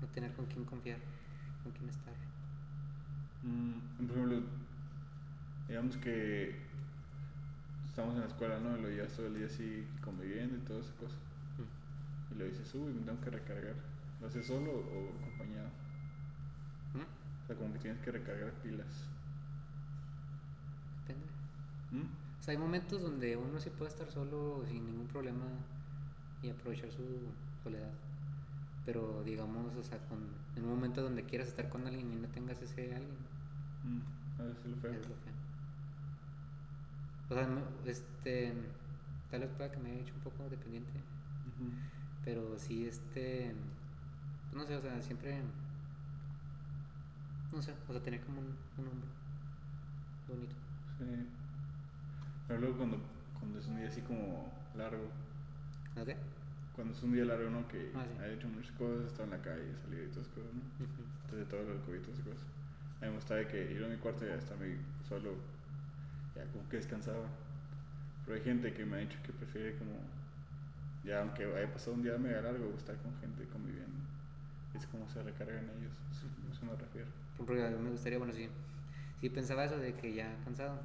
Speaker 2: No tener con quién confiar, con quién estar.
Speaker 1: Mm, por ejemplo, digamos que estamos en la escuela, ¿no? Lo llevas todo el día así conviviendo y toda esa cosa. Y lo dices, uy, me tengo que recargar. ¿Lo haces solo o acompañado?
Speaker 2: ¿Mm?
Speaker 1: O sea, como que tienes que recargar pilas.
Speaker 2: Depende.
Speaker 1: ¿Mm?
Speaker 2: O sea, hay momentos donde uno sí puede estar solo sin ningún problema y aprovechar su soledad. Pero digamos, o sea, con, en un momento donde quieras estar con alguien y no tengas ese alguien,
Speaker 1: Mm, A ver si lo feo.
Speaker 2: es lo feo. O sea, no- este, tal vez pueda que me haya hecho un poco dependiente,
Speaker 1: Ujú.
Speaker 2: Pero sí, este, no sé, o sea, siempre, no sé, o sea, tener como un, un hombro bonito.
Speaker 1: Sí. Pero luego cuando, cuando es un día así como largo,
Speaker 2: ¿Ok?
Speaker 1: cuando es un día largo, ¿no? Que
Speaker 2: Ah, sí.
Speaker 1: ha hecho muchas cosas, está en la calle, salido y todas esas cosas, ¿no?
Speaker 2: Ujú.
Speaker 1: Entonces todo lo COVID y todas esas cosas. A mí me gustaba que ir a mi cuarto y ya estar ahí solo, ya como que descansaba. Pero hay gente que me ha dicho que prefiere como, ya aunque haya pasado un día mega largo, estar con gente conviviendo. Es como se recargan ellos, eso, me refiero.
Speaker 2: Porque a mí me gustaría, bueno, sí, sí pensaba eso de que ya cansado,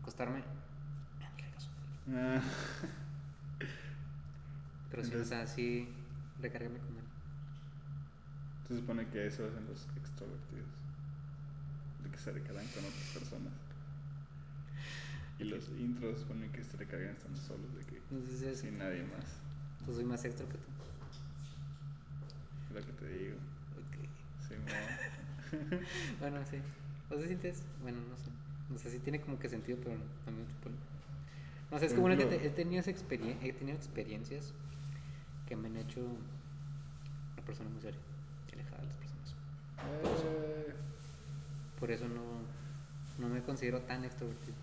Speaker 2: acostarme.
Speaker 1: Ah,
Speaker 2: Pero sí, o sea, sí recargarme con él.
Speaker 1: se supone que eso hacen los extrovertidos, de que se recargan con otras personas. Y los intros ponen que se recargan estando solos, de que
Speaker 2: Entonces,
Speaker 1: sin nadie más.
Speaker 2: pues soy más extra que tú.
Speaker 1: Es lo que te digo.
Speaker 2: Ok.
Speaker 1: Sí, mo.
Speaker 2: Bueno, sí. ¿O se sientes? Bueno, no sé. No sé si tiene como que sentido, pero me chupa el- No sé, es
Speaker 1: Por
Speaker 2: que bueno, te- he tenido, experien- he tenido experiencias que me han hecho una persona muy seria, alejada de las personas.
Speaker 1: Eh,
Speaker 2: Por eso no, no me considero tan extrovertido.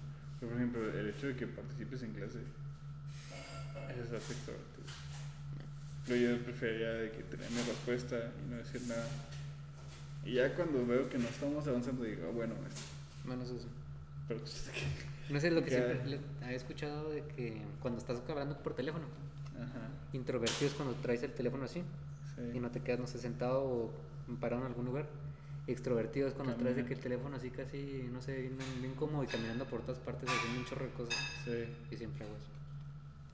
Speaker 1: Por ejemplo, el hecho de que participes en clase, es extrovertido. Pero yo preferiría de que tener mi respuesta y no decir nada. Y ya cuando veo que no estamos avanzando, digo, ah, bueno, maestro.
Speaker 2: Bueno, eso sí.
Speaker 1: Pero pues,
Speaker 2: No sé, lo que
Speaker 1: Ya.
Speaker 2: siempre había escuchado de que cuando estás hablando por teléfono,
Speaker 1: Ajá.
Speaker 2: introvertido es cuando traes el teléfono así
Speaker 1: Sí.
Speaker 2: y no te quedas, no sé, sentado o parado en algún lugar. Extrovertido es cuando traes de que el teléfono así casi, no sé, bien, bien cómodo y caminando por todas partes haciendo un chorro de cosas.
Speaker 1: Sí.
Speaker 2: Y siempre hago eso.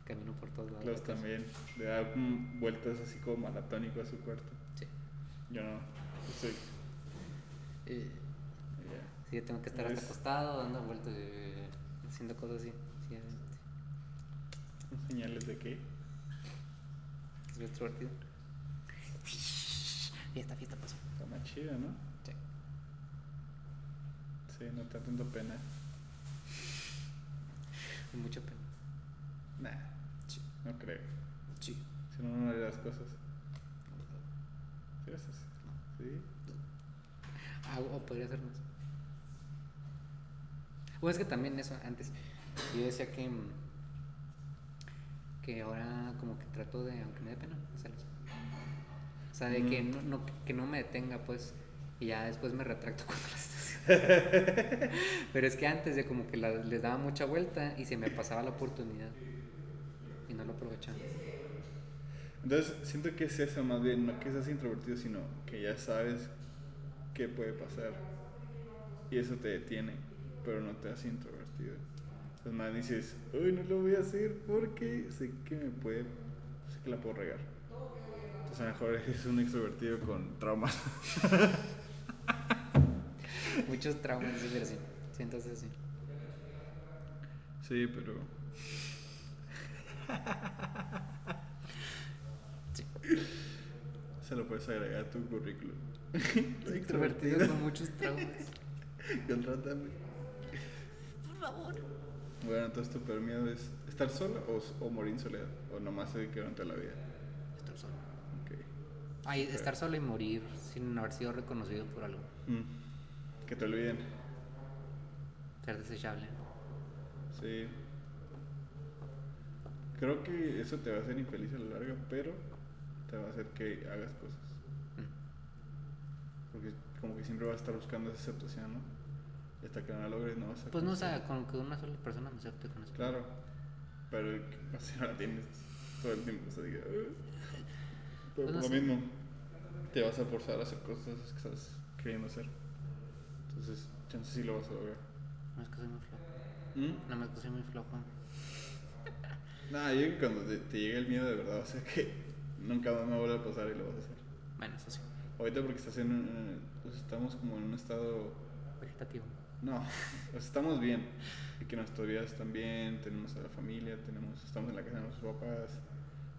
Speaker 2: Camino por todos lados.
Speaker 1: Los también. Le da vueltas así como maratónico a su cuarto.
Speaker 2: Sí.
Speaker 1: Yo no. Sí.
Speaker 2: Sí, yo tengo que estar hasta acostado, dando vueltas, haciendo cosas así. Sí,
Speaker 1: ¿Señales de qué?
Speaker 2: es extrovertido. Fiesta, fiesta pasó.
Speaker 1: Está más chida, ¿no?
Speaker 2: Sí.
Speaker 1: No te da tanto pena.
Speaker 2: Mucha pena.
Speaker 1: Nah,
Speaker 2: Sí.
Speaker 1: no creo.
Speaker 2: Sí.
Speaker 1: Si no, no haría las cosas. ¿Sí haces? ¿Sí?
Speaker 2: Ah, o podría ser más. O es que también eso, antes, yo decía que, mm, que ahora como que trato de, aunque me dé pena, hacerlas. O sea, de que
Speaker 1: Mm.
Speaker 2: no, no, que no me detenga, pues, y ya después me retracto cuando las. Pero es que antes de como que la- les daba mucha vuelta y se me pasaba la oportunidad y no lo aprovechaba.
Speaker 1: Entonces, siento que es eso más bien, no que seas introvertido, sino que ya sabes qué puede pasar. Y eso te detiene, pero no te hace introvertido. Entonces, más dices, uy, no lo voy a hacer porque sé que me puede, sé que la puedo regar. Entonces, a lo mejor es un extrovertido con traumas.
Speaker 2: Muchos traumas, sí, pero sí. Sí, entonces sí.
Speaker 1: Sí, pero.
Speaker 2: Sí.
Speaker 1: Se lo puedes agregar a tu currículum.
Speaker 2: Extrovertido con muchos traumas.
Speaker 1: Contrátame.
Speaker 2: Por favor.
Speaker 1: Bueno, entonces tu peor miedo es estar solo o, o morir en soledad. O nomás se quedar toda la vida.
Speaker 2: Estar solo.
Speaker 1: Ok.
Speaker 2: Ay, estar solo y morir sin haber sido reconocido por algo.
Speaker 1: Mm. Que te olviden.
Speaker 2: Ser desechable.
Speaker 1: Sí. Creo que eso te va a hacer infeliz a la larga, pero te va a hacer que hagas cosas.
Speaker 2: Mm.
Speaker 1: Porque como que siempre vas a estar buscando esa aceptación, ¿no? Y hasta que no la logres no vas a...
Speaker 2: Pues no, o sea, con que una sola persona me acepte con eso.
Speaker 1: Claro. Pero ¿qué pasa si no la tienes todo el tiempo? O sea, diga. Pero
Speaker 2: Pues
Speaker 1: por
Speaker 2: no
Speaker 1: lo
Speaker 2: sé.
Speaker 1: mismo, te vas a forzar a hacer cosas que estás queriendo hacer. Entonces, chance sí lo vas a lograr.
Speaker 2: No es que soy muy flojo.
Speaker 1: ¿Mm?
Speaker 2: No me es que soy muy flojo.
Speaker 1: Nada, yo que cuando te, te llegue el miedo de verdad, o sea que nunca más me vuelve a pasar y lo vas a hacer.
Speaker 2: Bueno, eso sí.
Speaker 1: Ahorita porque estás en un, pues estamos como en un estado,
Speaker 2: Vegetativo.
Speaker 1: no, pues estamos bien, y que nuestras vidas están bien, tenemos a la familia, tenemos, estamos en la casa de nuestros papás,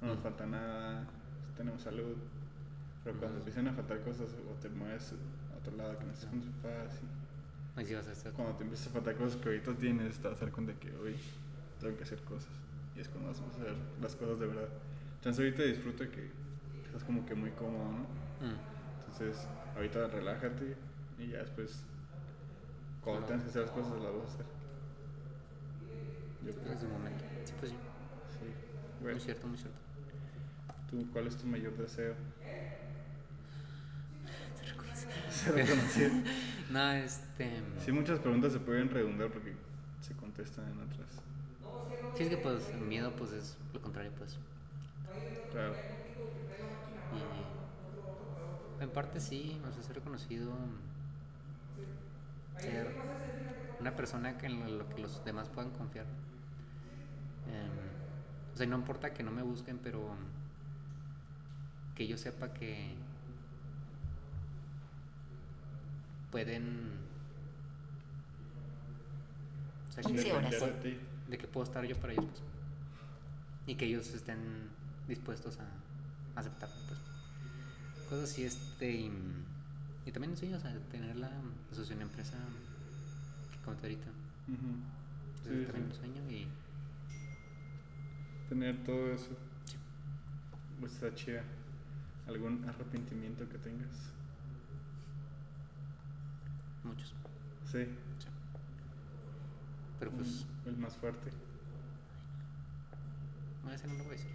Speaker 1: no nos
Speaker 2: Mm.
Speaker 1: falta nada, tenemos salud, pero cuando
Speaker 2: Mm.
Speaker 1: empiezan a faltar cosas o te mueves otro lado que no con tus papás, y
Speaker 2: Ahí sí vas a estar.
Speaker 1: cuando te empiezas a faltar cosas que ahorita tienes, te vas a dar cuenta que hoy tengo que hacer cosas, y es cuando vas a hacer las cosas de verdad. Chance ahorita disfruta que estás como que muy cómodo, ¿no?
Speaker 2: Mm.
Speaker 1: Entonces, ahorita relájate y ya después, cuando
Speaker 2: Claro.
Speaker 1: tengas que hacer las cosas, las vas a hacer. Yo creo.
Speaker 2: Es un momento. Sí, pues sí.
Speaker 1: Sí.
Speaker 2: Muy
Speaker 1: Bueno,
Speaker 2: cierto, muy cierto.
Speaker 1: ¿tú cuál es tu mayor deseo?
Speaker 2: No, este.
Speaker 1: Sí, muchas preguntas se pueden redundar porque se contestan en otras.
Speaker 2: Sí, es que pues el miedo pues es lo contrario, pues.
Speaker 1: Claro.
Speaker 2: Y en parte sí, o sea, ser reconocido, ser una persona que en lo que los demás puedan confiar. Em, o sea, no importa que no me busquen, pero que yo sepa que pueden... O sea, que
Speaker 3: 15 horas.
Speaker 1: De ti.
Speaker 2: de que puedo estar yo para ellos pues. y que ellos estén dispuestos a aceptarme pues cosas así este y, y también sí o sea tener la asociación de empresa que comenté ahorita. Ese
Speaker 1: Sí,
Speaker 2: es también
Speaker 1: sí.
Speaker 2: sueño y
Speaker 1: Tener todo eso.
Speaker 2: Sí.
Speaker 1: Pues está chida. ¿Algún arrepentimiento que tengas?
Speaker 2: Muchos
Speaker 1: Sí.
Speaker 2: sí. pero pues
Speaker 1: Mm, El más fuerte.
Speaker 2: no, ese no lo voy a decir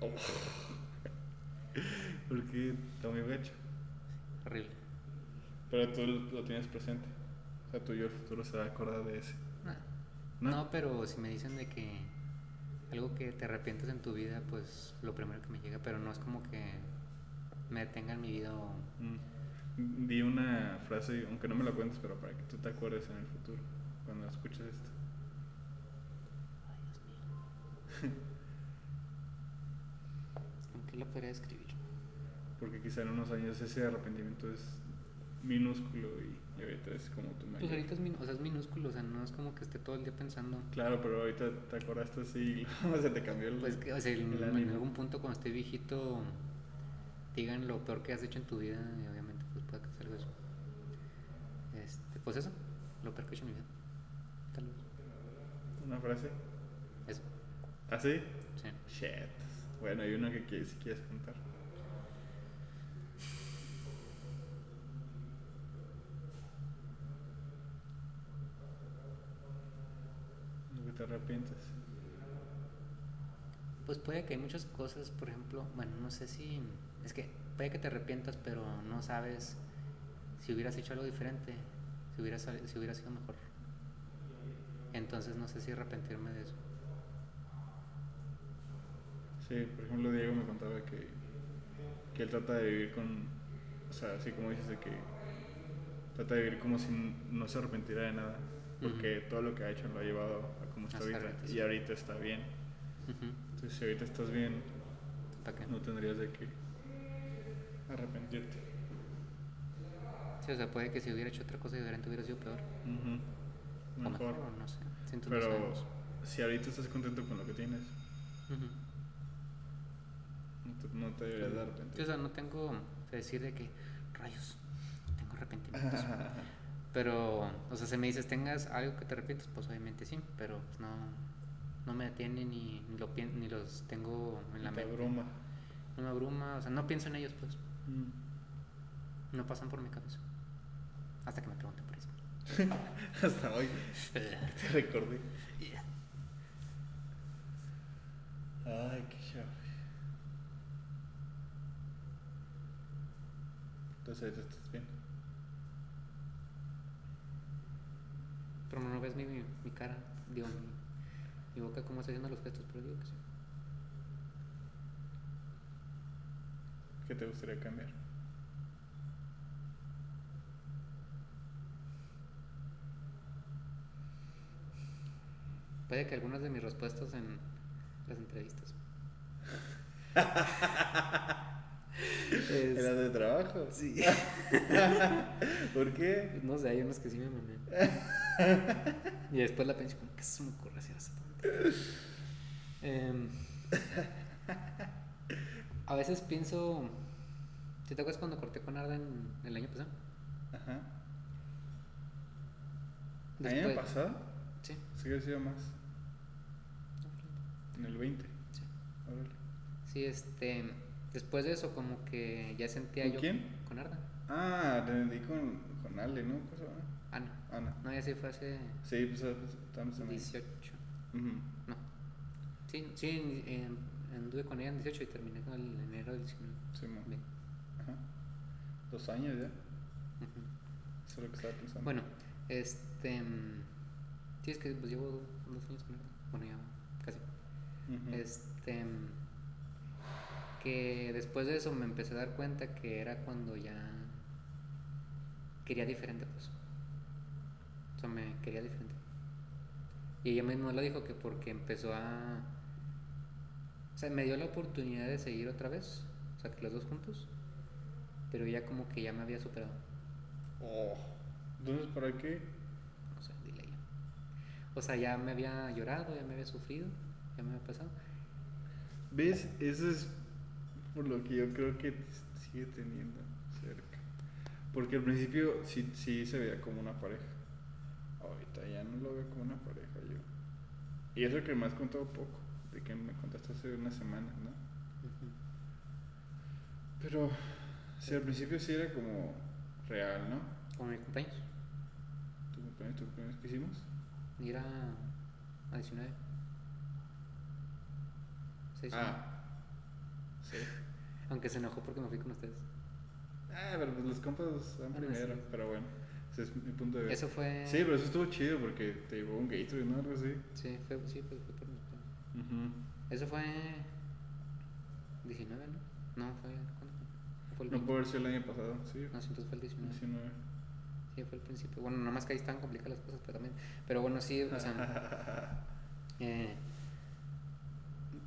Speaker 1: Porque está muy gacho.
Speaker 2: horrible
Speaker 1: Pero tú lo tienes presente. O sea, tú y yo el futuro se va a acordar de ese.
Speaker 2: Nah.
Speaker 1: ¿No?
Speaker 2: ¿No? pero si me dicen de que algo que te arrepientes en tu vida pues lo primero que me llega pero no es como que me detenga en mi vida o
Speaker 1: Mm. Di una frase, aunque no me la cuentes, pero para que tú te acuerdes en el futuro, cuando escuches esto.
Speaker 2: Ay, Dios mío. ¿Con qué lo podría describir?
Speaker 1: Porque quizá en unos años ese arrepentimiento es minúsculo y, y ahorita es como tu mayor.
Speaker 2: Pues ahorita es, min- o sea, es minúsculo, o sea, no es como que esté todo el día pensando.
Speaker 1: Claro, pero ahorita te acordaste así y se te cambió el.
Speaker 2: Pues que, o sea, en,
Speaker 1: el
Speaker 2: en algún punto cuando esté viejito, digan lo peor que has hecho en tu vida y obviamente pues puede que salga eso. Este, pues eso, lo hecho en mi vida. Tal vez.
Speaker 1: Una frase.
Speaker 2: Eso,
Speaker 1: ¿Así?
Speaker 2: sí.
Speaker 1: Shit. Bueno, hay una que quieres, si quieres contar. Te arrepientes.
Speaker 2: Pues puede que hay muchas cosas, por ejemplo, bueno, no sé si. Es que puede que te arrepientas, pero no sabes si hubieras hecho algo diferente, si hubiera, sali- si hubiera sido mejor. Entonces no sé si arrepentirme de eso.
Speaker 1: Sí, por ejemplo, Diego me contaba que, que él trata de vivir con. O sea, así como dices, de que trata de vivir como si no se arrepentiera de nada. Porque todo lo que ha hecho lo ha llevado a como está
Speaker 2: Hasta
Speaker 1: ahorita. Y ahorita está bien. Entonces, si ahorita estás bien, no tendrías de qué arrepentirte.
Speaker 2: Sí, o sea, puede que si hubiera hecho otra cosa diferente hubiera sido peor. O
Speaker 1: Mejor.
Speaker 2: o no sé. Siento
Speaker 1: Pero si ahorita estás contento con lo que tienes, no te, no te deberías de
Speaker 2: Sí, o sea, no tengo que decir de que, rayos, tengo arrepentimientos. pero, o sea, si me dices, tengas algo que te arrepientes, pues obviamente sí, pero pues, no, no me detiene ni, ni, lo, pien- ni los tengo en la
Speaker 1: te
Speaker 2: mente.
Speaker 1: broma.
Speaker 2: No me abruma, o sea, no pienso en ellos, pues.
Speaker 1: Mm.
Speaker 2: No pasan por mi cabeza. Hasta que me pregunten por eso.
Speaker 1: Hasta hoy te recordé. Ay, qué chave. Entonces ahorita estás bien.
Speaker 2: Pero no ves mi, mi, mi cara, digo, mi, mi boca cómo está haciendo los gestos, pero digo que sí.
Speaker 1: ¿Qué te gustaría cambiar?
Speaker 2: Puede que algunas de mis respuestas en las entrevistas.
Speaker 1: ¿Era de trabajo?
Speaker 2: Sí.
Speaker 1: ¿Por qué?
Speaker 2: No sé, hay unos que sí me mamé. y después la pensé como que se me ocurre hacer esa. Em, a veces pienso. ¿Sí te acuerdas cuando corté con Arden el año pasado?
Speaker 1: Ajá. ¿El año pasado?
Speaker 2: Sí.
Speaker 1: Sí, que ha sido más. En el 20.
Speaker 2: sí.
Speaker 1: Órale.
Speaker 2: Sí, este. Después de eso, como que ya sentía
Speaker 1: ¿Con
Speaker 2: yo.
Speaker 1: quién?
Speaker 2: Con Arden.
Speaker 1: Ah, te di con, con Ale, ¿no? ¿Cómo se llama?
Speaker 2: Ah, no.
Speaker 1: Ana.
Speaker 2: No, ya sí fue hace
Speaker 1: Sí, pues pues, estamos también.
Speaker 2: 18.
Speaker 1: Ujú.
Speaker 2: No. Sí, sí, eh, anduve con ella en 18 y terminé con el enero del 19.
Speaker 1: Sí. Ajá. Dos años ya. Eso es lo que estaba pensando.
Speaker 2: Bueno, este. mm, Sí, es que pues llevo dos años con ella. Bueno, ya Este. Que después de eso me empecé a dar cuenta que era cuando ya. Quería diferente, pues. O sea, me quería diferente. Y ella misma lo dijo que porque empezó a. O sea, me dio la oportunidad de seguir otra vez. O sea, que los dos juntos. Pero ella como que ya me había superado.
Speaker 1: Oh. Entonces, ¿para qué?
Speaker 2: No sé, dile ella. O sea, ya me había llorado, ya me había sufrido, ya me había pasado.
Speaker 1: ¿Ves? Eso es por lo que yo creo que sigue teniendo cerca. Porque al principio sí, sí se veía como una pareja. Ahorita ya no lo veo como una pareja yo. Y eso que me has contado poco, de que me contaste hace unas semanas, ¿no? Pero sí, al principio sí era como real, ¿no?
Speaker 2: Como mi cumpleaños.
Speaker 1: ¿Tu cumpleaños, tu cumpleaños que hicimos?
Speaker 2: Ir a, a 19. Sí, sí.
Speaker 1: Ah. Sí.
Speaker 2: Aunque se enojó porque me fui con ustedes.
Speaker 1: Ah, pero pues los compas van primero,
Speaker 2: sí.
Speaker 1: pero bueno, ese es mi punto de vista.
Speaker 2: Eso fue.
Speaker 1: Sí, pero eso estuvo chido porque te llevó un Gatorade, ¿no? Algo así.
Speaker 2: Sí, fue, sí, fue, fue por mi.
Speaker 1: Ujú.
Speaker 2: Eso fue. 19, ¿no? No, fue. ¿Cuándo fue? El
Speaker 1: No
Speaker 2: 20.
Speaker 1: puede haber sido el año pasado, sí.
Speaker 2: No, entonces fue el 19.
Speaker 1: 19.
Speaker 2: Sí, fue el principio. Bueno, nada más que ahí estaban complicadas las cosas, pero también. Pero bueno, sí, o sea. eh,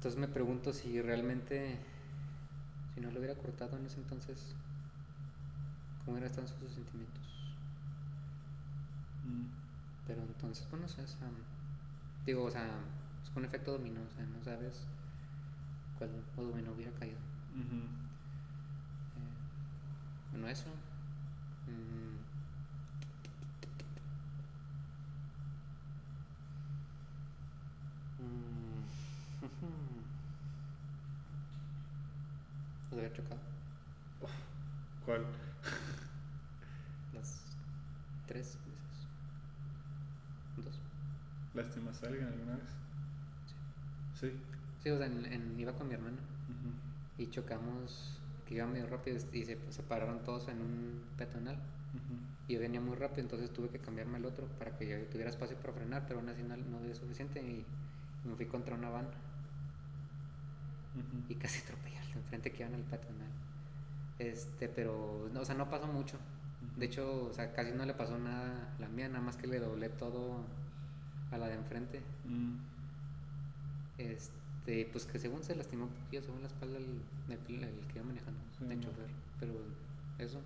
Speaker 2: entonces me pregunto si realmente. Si no lo hubiera cortado en ese entonces. ¿Cómo hubieran estado sus sentimientos?
Speaker 1: Mm.
Speaker 2: Pero entonces, bueno, o sea, es, am, digo, o sea, es con efecto dominó, o sea, no sabes cuál dominó hubiera caído. Eh, bueno, eso. Mm. Los había chocado.
Speaker 1: ¿Cuál?
Speaker 2: Las tres veces. Dos.
Speaker 1: ¿Lastimas a alguien alguna vez?
Speaker 2: Sí.
Speaker 1: Sí.
Speaker 2: Sí, o sea, en- en- iba con mi hermano y chocamos, que iba medio rápido y se, se pararon todos en un peatonal. Y yo venía muy rápido, entonces tuve que cambiarme al otro para que yo tuviera espacio para frenar, pero aún así no, no dio suficiente y, y me fui contra una van Y casi atropellé al de enfrente que iba en el peatonal. Este, pero, no, o sea, no pasó mucho. De hecho, o sea, casi no le pasó nada a la mía, nada más que le doblé todo a la de enfrente.
Speaker 1: Mm.
Speaker 2: Este, pues que según se lastimó un poquillo, según la espalda el, el, el que iba manejando,
Speaker 1: Sí,
Speaker 2: el
Speaker 1: no.
Speaker 2: chofer. Pero eso.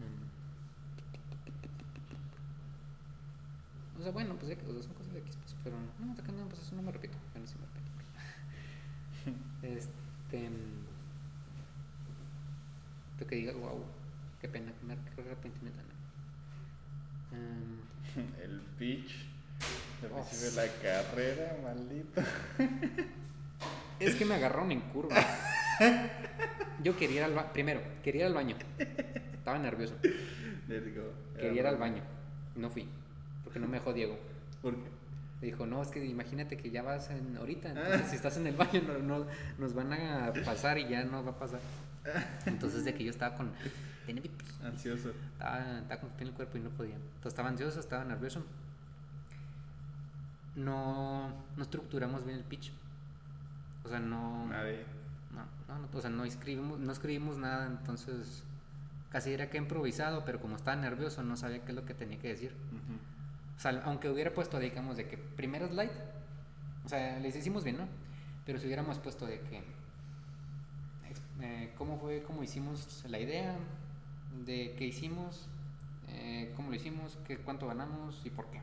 Speaker 2: Mm. O sea, bueno, pues ya que son cosas de X, pues, pero no, acá no, pues eso no me repito. Bueno, sí me repito. Este. que diga, wow, qué pena, qué, arrepentimiento. ¿no? Em,
Speaker 1: El pitch. Al
Speaker 2: Oh,
Speaker 1: principio de la carrera, maldito.
Speaker 2: es que me agarraron en curva. yo quería ir al baño. Primero, quería ir al baño. Estaba nervioso. Quería ir al baño. No fui. Porque no me dejó Diego.
Speaker 1: ¿Por qué?
Speaker 2: Dijo, no, es que imagínate que ya vas en, ahorita. Entonces, si estás en el baño, no, no- nos van a pasar y ya no va a pasar. Entonces, de que yo estaba con. tenía.
Speaker 1: Ansioso.
Speaker 2: Estaba, estaba con en el cuerpo y no podía. Entonces, estaba ansioso, estaba nervioso. No, no estructuramos bien el pitch. O sea, no.
Speaker 1: Nadie.
Speaker 2: No, no, no, o sea, no escribimos, no escribimos nada, entonces casi era que improvisado, pero como estaba nervioso no sabía qué es lo que tenía que decir. Sea, aunque hubiera puesto, digamos, de que primero slide, o sea, les hicimos bien, ¿no? Pero si hubiéramos puesto de que, eh, cómo fue, cómo hicimos la idea, de qué hicimos, eh, cómo lo hicimos, qué, cuánto ganamos y por qué.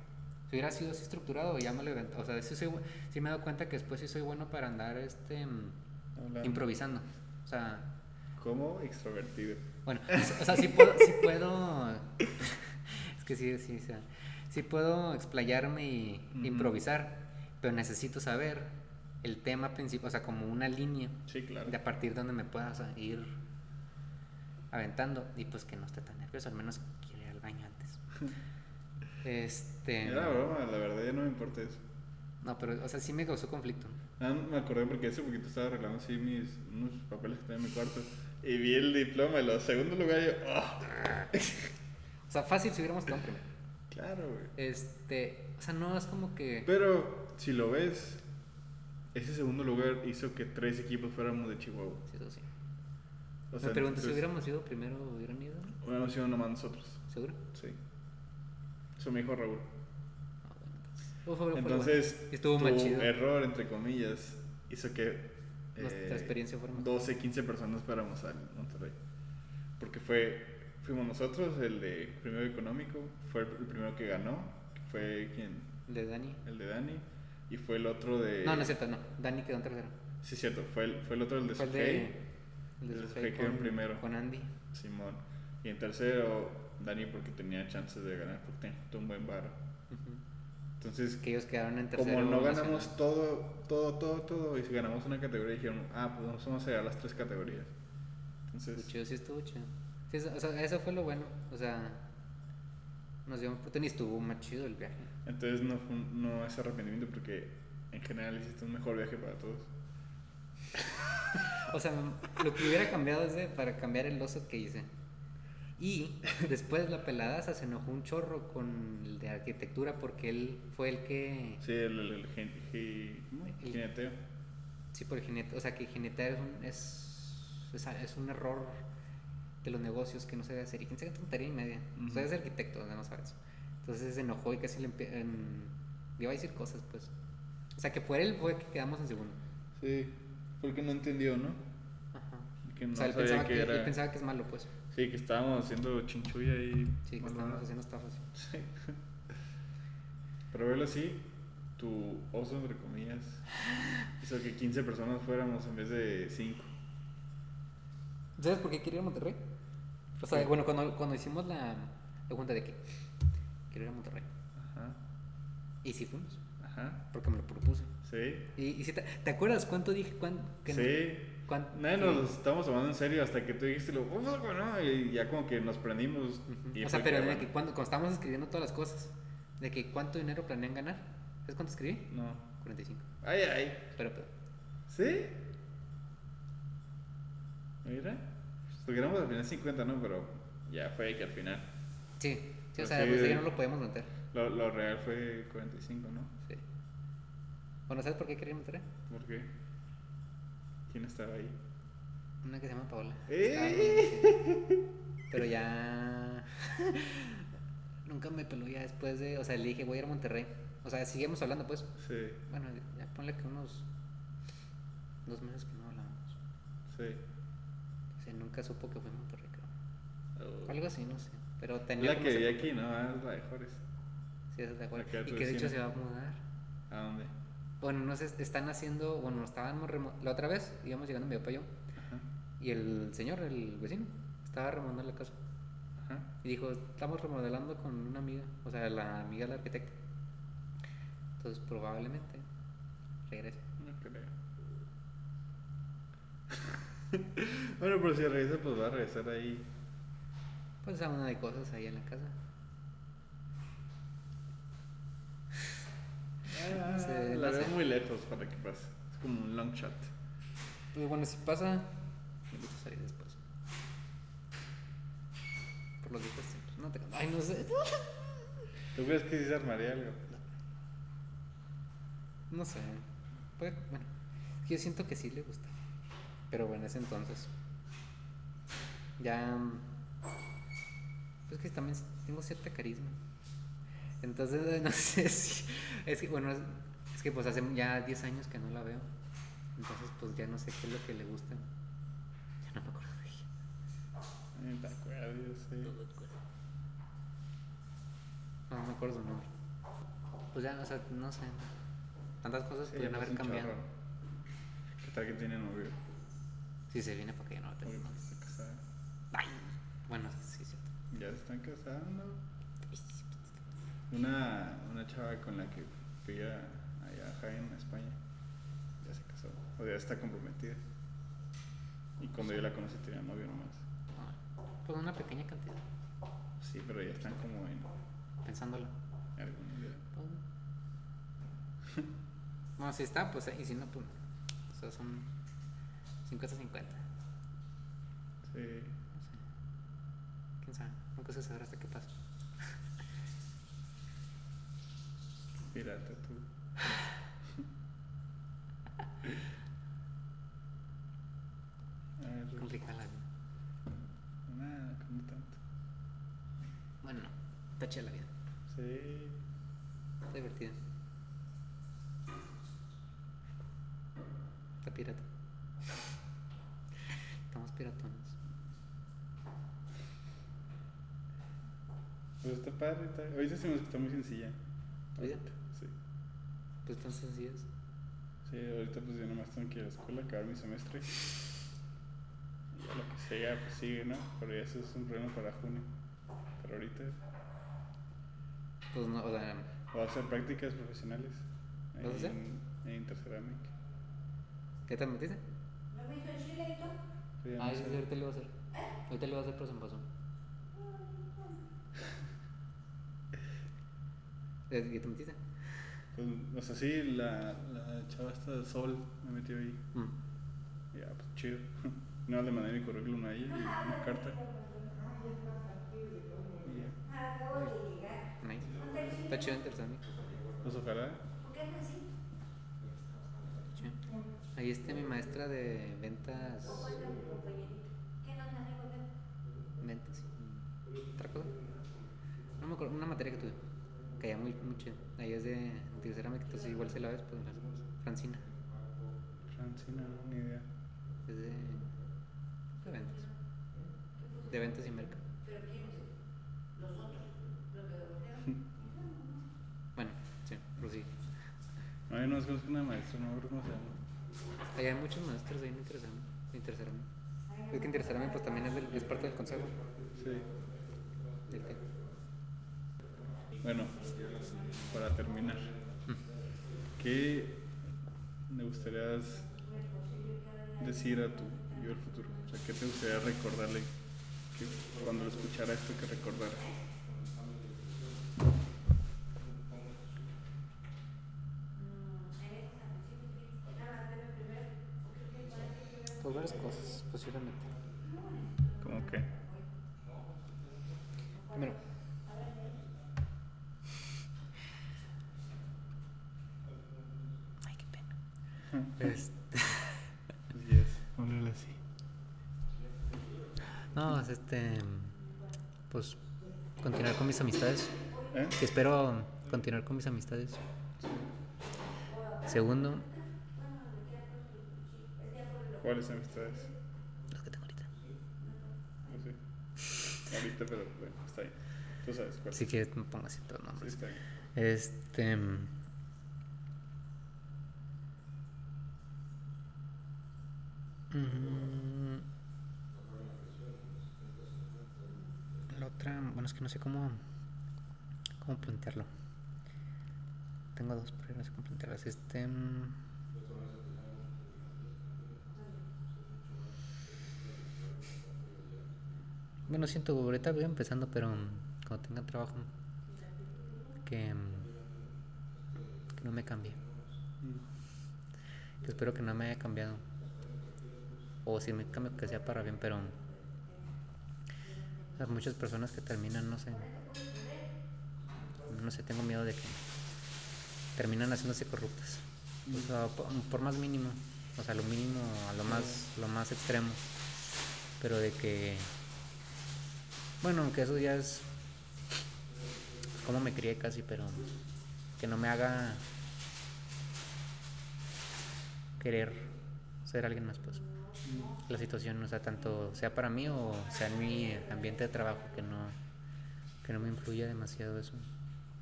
Speaker 2: Si hubiera sido así estructurado, ya me lo invent- O sea, sí, soy sí me he dado cuenta que después sí soy bueno para andar este, mm, improvisando. O sea,
Speaker 1: Como extrovertido.
Speaker 2: bueno, o sea, sí puedo, sí puedo, es que sí, sí, o sea, sí puedo explayarme y improvisar, pero necesito saber el tema principal, o sea, como una línea
Speaker 1: Sí, claro.
Speaker 2: de a partir de donde me pueda o sea, ir aventando y pues que no esté tan nervioso, al menos quiero ir al baño antes. Este,
Speaker 1: Era broma, la verdad ya no me importa eso.
Speaker 2: no, pero, o sea, sí me causó conflicto.
Speaker 1: Ah, me acordé porque hace poquito estaba arreglando así mis unos papeles que tenía en mi cuarto y vi el diploma en los segundo lugar y yo, ¡oh!
Speaker 2: O sea, fácil si hubiéramos quedado primero.
Speaker 1: Claro, güey.
Speaker 2: Este, o sea, no es como que...
Speaker 1: Pero si lo ves, ese segundo lugar hizo que tres equipos fuéramos de Chihuahua.
Speaker 2: Sí, eso sí.
Speaker 1: O
Speaker 2: me
Speaker 1: sea,
Speaker 2: pregunto si
Speaker 1: entonces,
Speaker 2: hubiéramos ido primero, hubieran ido,
Speaker 1: hubiéramos sido nomás nosotros.
Speaker 2: ¿seguro?
Speaker 1: Sí. Eso me dijo Raúl.
Speaker 2: Ah, bueno, entonces. Fue- fue- fue
Speaker 1: Entonces,
Speaker 2: bueno. estuvo
Speaker 1: tu
Speaker 2: chido.
Speaker 1: error, entre comillas, hizo que
Speaker 2: Nuestra
Speaker 1: eh,
Speaker 2: experiencia fuera más
Speaker 1: 12, 15 personas fuéramos al Monterrey. Porque fue, fuimos nosotros, el de primero económico, fue el primero que ganó, que fue quien,
Speaker 2: de Dani.
Speaker 1: el de Dani, y fue el otro de...
Speaker 2: No, no es cierto, no. Dani quedó en tercero.
Speaker 1: Sí, cierto, fue el, fue el otro, el de
Speaker 2: Fue el
Speaker 1: Sujei,
Speaker 2: de. El de
Speaker 1: el de
Speaker 2: Sujei
Speaker 1: Sujei quedó en primero.
Speaker 2: Con Andy.
Speaker 1: Simón. Y en tercero, Dani porque tenía chances de ganar, porque tenía un buen bar. Entonces,
Speaker 2: Que ellos quedaron en tercero.
Speaker 1: como no
Speaker 2: nacional.
Speaker 1: ganamos todo, todo, todo, todo, y si ganamos una categoría, dijeron, ah, pues vamos a llegar a las tres categorías. Entonces,
Speaker 2: chido, sí estuvo chido. Sí, eso, o sea, eso fue lo bueno. O sea, nos dio oportunidad y estuvo más chido el viaje.
Speaker 1: entonces no, no es arrepentimiento porque en general hiciste un mejor viaje para todos.
Speaker 2: O sea, lo que hubiera cambiado es de, para cambiar el oso que hice. Y después la peladaza se enojó un chorro con el de arquitectura porque él fue el que.
Speaker 1: Sí, el, el, el gen- jineteo.
Speaker 2: Sí, por el jinete. O sea, que jinetear es un, es, es, es un error de los negocios que no se debe hacer. Y quién sabe tontería y media. O sea,
Speaker 1: Ujú.
Speaker 2: es arquitecto, no sabes. Entonces se enojó y casi le iba a decir cosas, pues. O sea, que fue él, fue que quedamos en segundo.
Speaker 1: Sí, porque no entendió, ¿no?
Speaker 2: Ajá.
Speaker 1: Que no
Speaker 2: o sea, él pensaba
Speaker 1: que
Speaker 2: que,
Speaker 1: era...
Speaker 2: él pensaba que es malo, pues.
Speaker 1: Sí, que estábamos haciendo chinchulla y...
Speaker 2: Sí, que estábamos
Speaker 1: onda.
Speaker 2: haciendo estafas.
Speaker 1: Sí. Pero verlo así, tu oso, entre comillas, hizo que 15 personas fuéramos en vez de 5.
Speaker 2: ¿Sabes por qué quería ir a Monterrey? O sea,
Speaker 1: qué?
Speaker 2: bueno, cuando, cuando hicimos la, la junta de que quiero ir a Monterrey.
Speaker 1: Ajá,
Speaker 2: Y sí fuimos,
Speaker 1: ajá,
Speaker 2: porque me lo propuse.
Speaker 1: sí,
Speaker 2: Y, y si te, ¿te acuerdas cuánto dije? cuán- que
Speaker 1: sí. Nadie nos lo estábamos tomando en serio hasta que tú dijiste lo, "Oh. Y ya como que nos prendimos.
Speaker 2: O sea, pero
Speaker 1: que,
Speaker 2: de
Speaker 1: bueno,
Speaker 2: que cuando, cuando estábamos escribiendo todas las cosas, de que cuánto dinero planean ganar. ¿Sabes cuánto escribí?
Speaker 1: No.
Speaker 2: 45.
Speaker 1: Ay, ay.
Speaker 2: Pero, pero
Speaker 1: ¿Sí? Mira. Porque éramos al final 50, ¿no? Pero ya fue que al final.
Speaker 2: sí, sí, o sea, pues ya no lo podemos meter.
Speaker 1: Lo, lo real fue 45, ¿no?
Speaker 2: Sí. Bueno, ¿sabes por qué quería ir a Monterrey?
Speaker 1: ¿Por qué? ¿Quién estaba ahí?
Speaker 2: Una que se llama Paola.
Speaker 1: ¡Eh!
Speaker 2: Pero ya. Nunca me peló ya después de. O sea, le dije, voy a ir a Monterrey. O sea, seguimos hablando, pues.
Speaker 1: Sí,
Speaker 2: Bueno, ya ponle que unos. Dos meses que no hablábamos.
Speaker 1: sí.
Speaker 2: Nunca supo que fue a Monterrey.
Speaker 1: Oh.
Speaker 2: Algo así, no sé. Pero tenía.
Speaker 1: la que vi aquí, ¿no? Ah, es la de Juárez.
Speaker 2: Sí, es de.
Speaker 1: La que era
Speaker 2: Y que de hecho se va a mudar.
Speaker 1: ¿A dónde?
Speaker 2: Bueno, no sé, están haciendo. Bueno, estábamos. La otra vez íbamos llegando mi papá y yo.
Speaker 1: Ajá.
Speaker 2: Y el señor, el vecino, estaba remodelando la casa.
Speaker 1: Ajá.
Speaker 2: Y dijo, estamos remodelando con una amiga, o sea, la amiga del arquitecto. Entonces probablemente regrese.
Speaker 1: No creo. bueno, pero si regresa, pues va a regresar ahí.
Speaker 2: Pues a una de cosas ahí en la casa.
Speaker 1: Ah, la veo muy lejos para que pase. Es como un long shot.
Speaker 2: Pues bueno, si pasa, me invito a salir después. Por los viejos tiempos. No te Ay, no sé.
Speaker 1: ¿Tú crees que sí se armaría algo?
Speaker 2: No sé. Puede- bueno, que yo siento que sí le gusta. Pero bueno, ese entonces. Ya. Pues que también tengo cierta carisma. Entonces, no sé si. Es que, bueno, es, es que pues hace ya 10 años que no la veo. Entonces, pues ya no sé qué es lo que le gusta. Ya no me acuerdo de ella.
Speaker 1: Ay, te acuerdas, yo sé.
Speaker 2: No, no me acuerdo su nombre. Pues ya, o sea, no sé. Tantas cosas
Speaker 1: Sí,
Speaker 2: haber cambiado.
Speaker 1: chorro. ¿Qué tal que tiene novio?
Speaker 2: Si se viene para que yo no lo
Speaker 1: porque está casada.
Speaker 2: Ay, bueno, sí, sí.
Speaker 1: Ya se están casando. Una, una chava con la que fui a, allá a Jaén, a España, ya se casó. O ya está comprometida. Y cuando yo la conocí tenía novio nomás.
Speaker 2: Ah, Pues una pequeña cantidad,
Speaker 1: Sí, pero ya están como en
Speaker 2: pensándolo.
Speaker 1: algún día.
Speaker 2: Pues, Bueno, si está, pues, y si no, pues. O sea, son 50-50. No sé.
Speaker 1: Sí.
Speaker 2: Quién sabe. Nunca se sabrá hasta qué pasa.
Speaker 1: Pirata tú.
Speaker 2: Complicada la vida.
Speaker 1: nada, como tanto.
Speaker 2: Bueno, no. Está chida la vida.
Speaker 1: Sí.
Speaker 2: Está divertida. Está pirata. Piratones.
Speaker 1: Pues está padre. Está... Ahorita decimos que está muy sencilla.
Speaker 2: ¿Tu vida?
Speaker 1: Sí.
Speaker 2: Pues tan sencillas.
Speaker 1: Sí, ahorita pues yo nomás tengo que ir a la escuela, acabar mi semestre. Y ya lo que siga, pues sigue, ¿no? Pero ya eso es un problema para junio. Pero ahorita
Speaker 2: Pues no, o sea,
Speaker 1: voy a hacer prácticas profesionales.
Speaker 2: ¿Vas a hacer?
Speaker 1: En, en Interceramic.
Speaker 2: ¿qué te metiste? Ah,
Speaker 1: no
Speaker 2: sí,
Speaker 1: sé.
Speaker 2: sí, ahorita le voy a hacer. Ahorita le voy a hacer, pero se me pasó. ¿Ya ya te metiste?
Speaker 1: Pues, o sea, sí, la, la chava esta de Sol me metió ahí.
Speaker 2: Mm.
Speaker 1: Ya, pues chido. No, le mandé mi currículum ahí y una carta. Y ya.
Speaker 2: Nice. Está chido interesante.
Speaker 1: Pues ojalá.
Speaker 2: Chido. Ahí está mi maestra de ventas. Ventas. ¿Otra cosa? No me acuerdo, una materia que tuve. Que ya muy, chido. Ahí es de anticerámica, entonces igual se la ves, pues. Francina.
Speaker 1: Francina, no, ni idea.
Speaker 2: Es de, de ventas. De ventas y mercado. Bueno, sí, prosigue.
Speaker 1: No, yo no conozco una maestra, no acuerdo cómo se llama.
Speaker 2: Ahí hay muchos maestros ahí en Interesarme. Interesarme. Es que Interesarme pues también es, del- es parte del consejo.
Speaker 1: Sí.
Speaker 2: del
Speaker 1: Bueno, para terminar, ¿qué me gustaría decir a tu yo del futuro? O sea, ¿qué te gustaría recordarle que cuando lo escuchara esto que recordara?
Speaker 2: Varias cosas, posiblemente.
Speaker 1: ¿Cómo que?
Speaker 2: Primero. Ay, qué pena. Este,
Speaker 1: Yes, háblale así.
Speaker 2: no, es este. Pues continuar con mis amistades.
Speaker 1: ¿Eh?
Speaker 2: Que espero continuar con mis amistades. Segundo,
Speaker 1: ¿Cuáles amistades?
Speaker 2: los que tengo ahorita.
Speaker 1: No sé. Ahorita, pero bueno, está bien. Tú sabes cuál.
Speaker 2: Si quieres, me pongo así todos
Speaker 1: Sí,
Speaker 2: nombres.
Speaker 1: está bien.
Speaker 2: Este. mm, La otra, bueno, es que no sé cómo, cómo plantearlo. Tengo dos, pero no sé cómo plantearlas. Este. mm, bueno, siento, ahorita voy empezando, pero mm, cuando tenga trabajo, que, mm, que no me cambie. Que espero que no me haya cambiado. O si me cambio, que sea para bien, pero hay muchas personas que terminan, no sé, no sé, tengo miedo de que terminan haciéndose corruptas. O sea, por más mínimo, o sea, lo mínimo a lo más, lo más extremo. Pero de que, bueno, aunque eso ya es como me crié casi, pero que no me haga querer ser alguien más, pues. La situación, o sea, tanto sea para mí o sea en mi ambiente de trabajo, que no, que no me influya demasiado eso.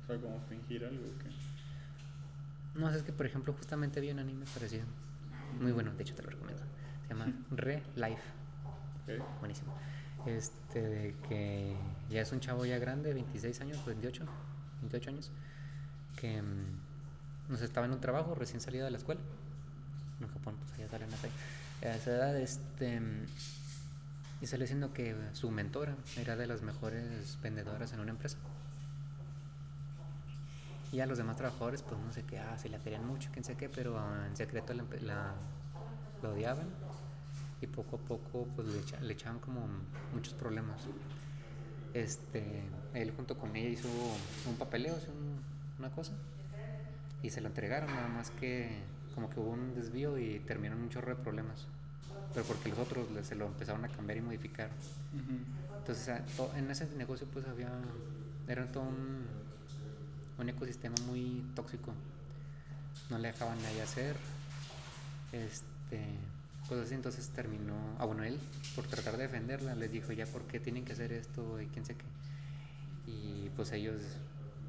Speaker 1: O sea, como fingir algo que.
Speaker 2: No, es que por ejemplo justamente vi un anime parecido. Muy bueno, de hecho te lo recomiendo. Se llama Re Life.
Speaker 1: Ok.
Speaker 2: Buenísimo. Este, de que ya es un chavo ya grande, 26 años, 28, 28 años, que mm, nos estaba en un trabajo recién salido de la escuela. En Japón, pues allá salen así. A esa edad, este, mm, y salió diciendo que su mentora era de las mejores vendedoras en una empresa. Y a los demás trabajadores, pues no sé qué, ah, se la querían mucho, quién sé qué, pero en secreto la odiaban y poco a poco pues le, echa- le echaban como muchos problemas. Este, él junto con ella hizo un papeleo, hizo un- una cosa y se lo entregaron, nada más que como que hubo un desvío y terminaron un chorro de problemas. Pero porque los otros se lo empezaron a cambiar y modificar. Entonces, en ese negocio pues había, era todo un, un ecosistema muy tóxico. No le dejaban nadie hacer. Este, pues así entonces terminó, ah bueno, él por tratar de defenderla les dijo ya por qué tienen que hacer esto y quién sé qué. Y pues ellos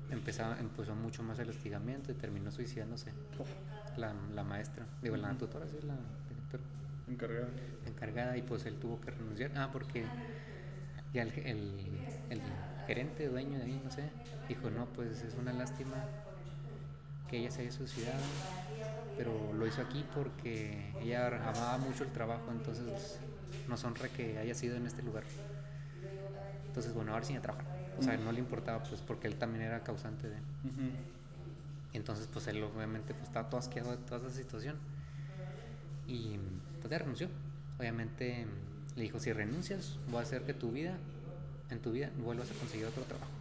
Speaker 2: empezaron, empezó mucho más el hostigamiento y terminó suicidándose la, la maestra, digo la tutora, sí, la directora
Speaker 1: Encargado.
Speaker 2: encargada y pues él tuvo que renunciar. Ah, porque ya el, el, el gerente, dueño de ahí, no sé, dijo, no, pues es una lástima que ella se haya suicidado, pero lo hizo aquí porque ella amaba mucho el trabajo, entonces nos honra que haya sido en este lugar. Entonces, bueno, ahora sí a trabajar. O sea, no le importaba, pues, porque él también era causante de... Y entonces, pues él obviamente pues, estaba todo asqueado de toda esa situación. Y pues ya renunció. Obviamente le dijo, si renuncias, voy a hacer que tu vida, en tu vida, vuelvas a conseguir otro trabajo.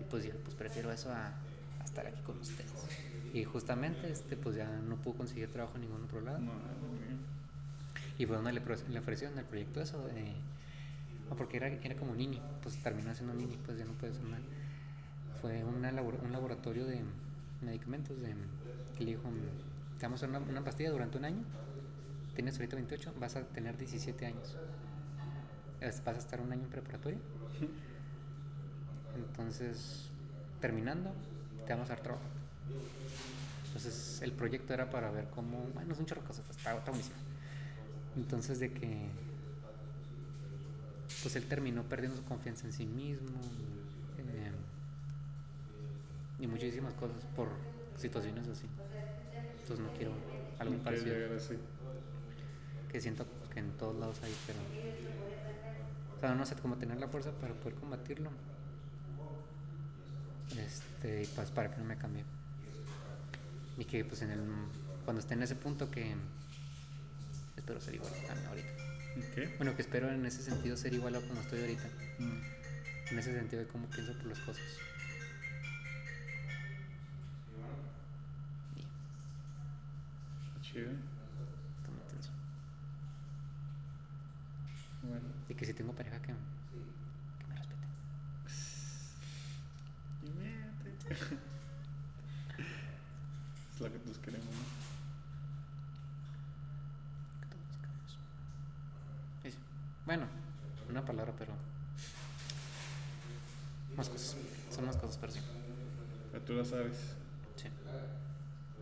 Speaker 2: Y pues yo, pues prefiero eso a estar aquí con ustedes. Y justamente, este, pues ya no pudo conseguir trabajo en ningún otro lado.
Speaker 1: No.
Speaker 2: Y fue donde le, le ofrecieron el proyecto eso de... no, porque era, era como nini, pues terminó siendo nini, pues ya no puede ser nada. Fue una labor- un laboratorio de medicamentos de, que le dijo, te vamos a dar una, una pastilla durante un año, tienes ahorita 28, vas a tener 17 años. Vas a estar un año en preparatoria. Entonces, terminando, te vamos a dar trabajo. Entonces, el proyecto era para ver cómo, bueno, es un chorro de cosas, está, está buenísimo. Entonces de que pues él terminó perdiendo su confianza en sí mismo eh, y muchísimas cosas por situaciones así. Entonces no quiero algo
Speaker 1: No
Speaker 2: parecido
Speaker 1: así.
Speaker 2: que siento que en todos lados hay, pero o sea, no sé cómo tener la fuerza para poder combatirlo. Este, y pues para que no me cambie. Y que pues en el cuando esté en ese punto que espero ser igual a ahorita.
Speaker 1: ¿Qué?
Speaker 2: Bueno, que espero en ese sentido ser igual a como estoy ahorita.
Speaker 1: Mm.
Speaker 2: En ese sentido de cómo pienso por las cosas.
Speaker 1: Chido.
Speaker 2: está muy intenso.
Speaker 1: Bueno.
Speaker 2: Y que si tengo pareja que me respete.
Speaker 1: Y miente. Es lo que todos queremos, ¿no?
Speaker 2: Bueno, una palabra, pero. Más cosas. Son más cosas, pero sí.
Speaker 1: Pero tú lo sabes.
Speaker 2: Sí.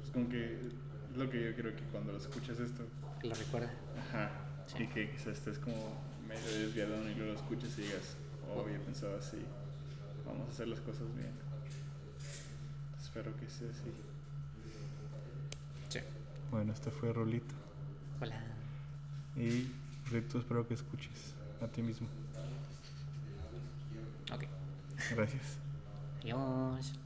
Speaker 1: Es como que es lo que yo creo que cuando escuchas esto,
Speaker 2: Que lo recuerde.
Speaker 1: ajá,
Speaker 2: Sí.
Speaker 1: y que quizás estés como medio desviado y luego lo escuches y digas, oh, había pensado así, vamos a hacer las cosas bien. Espero que sea así.
Speaker 2: Sí.
Speaker 1: Bueno, este fue Rolito.
Speaker 2: Hola.
Speaker 1: Y Rolito, espero que escuches. a ti mismo.
Speaker 2: Ok.
Speaker 1: Gracias.
Speaker 2: Adiós.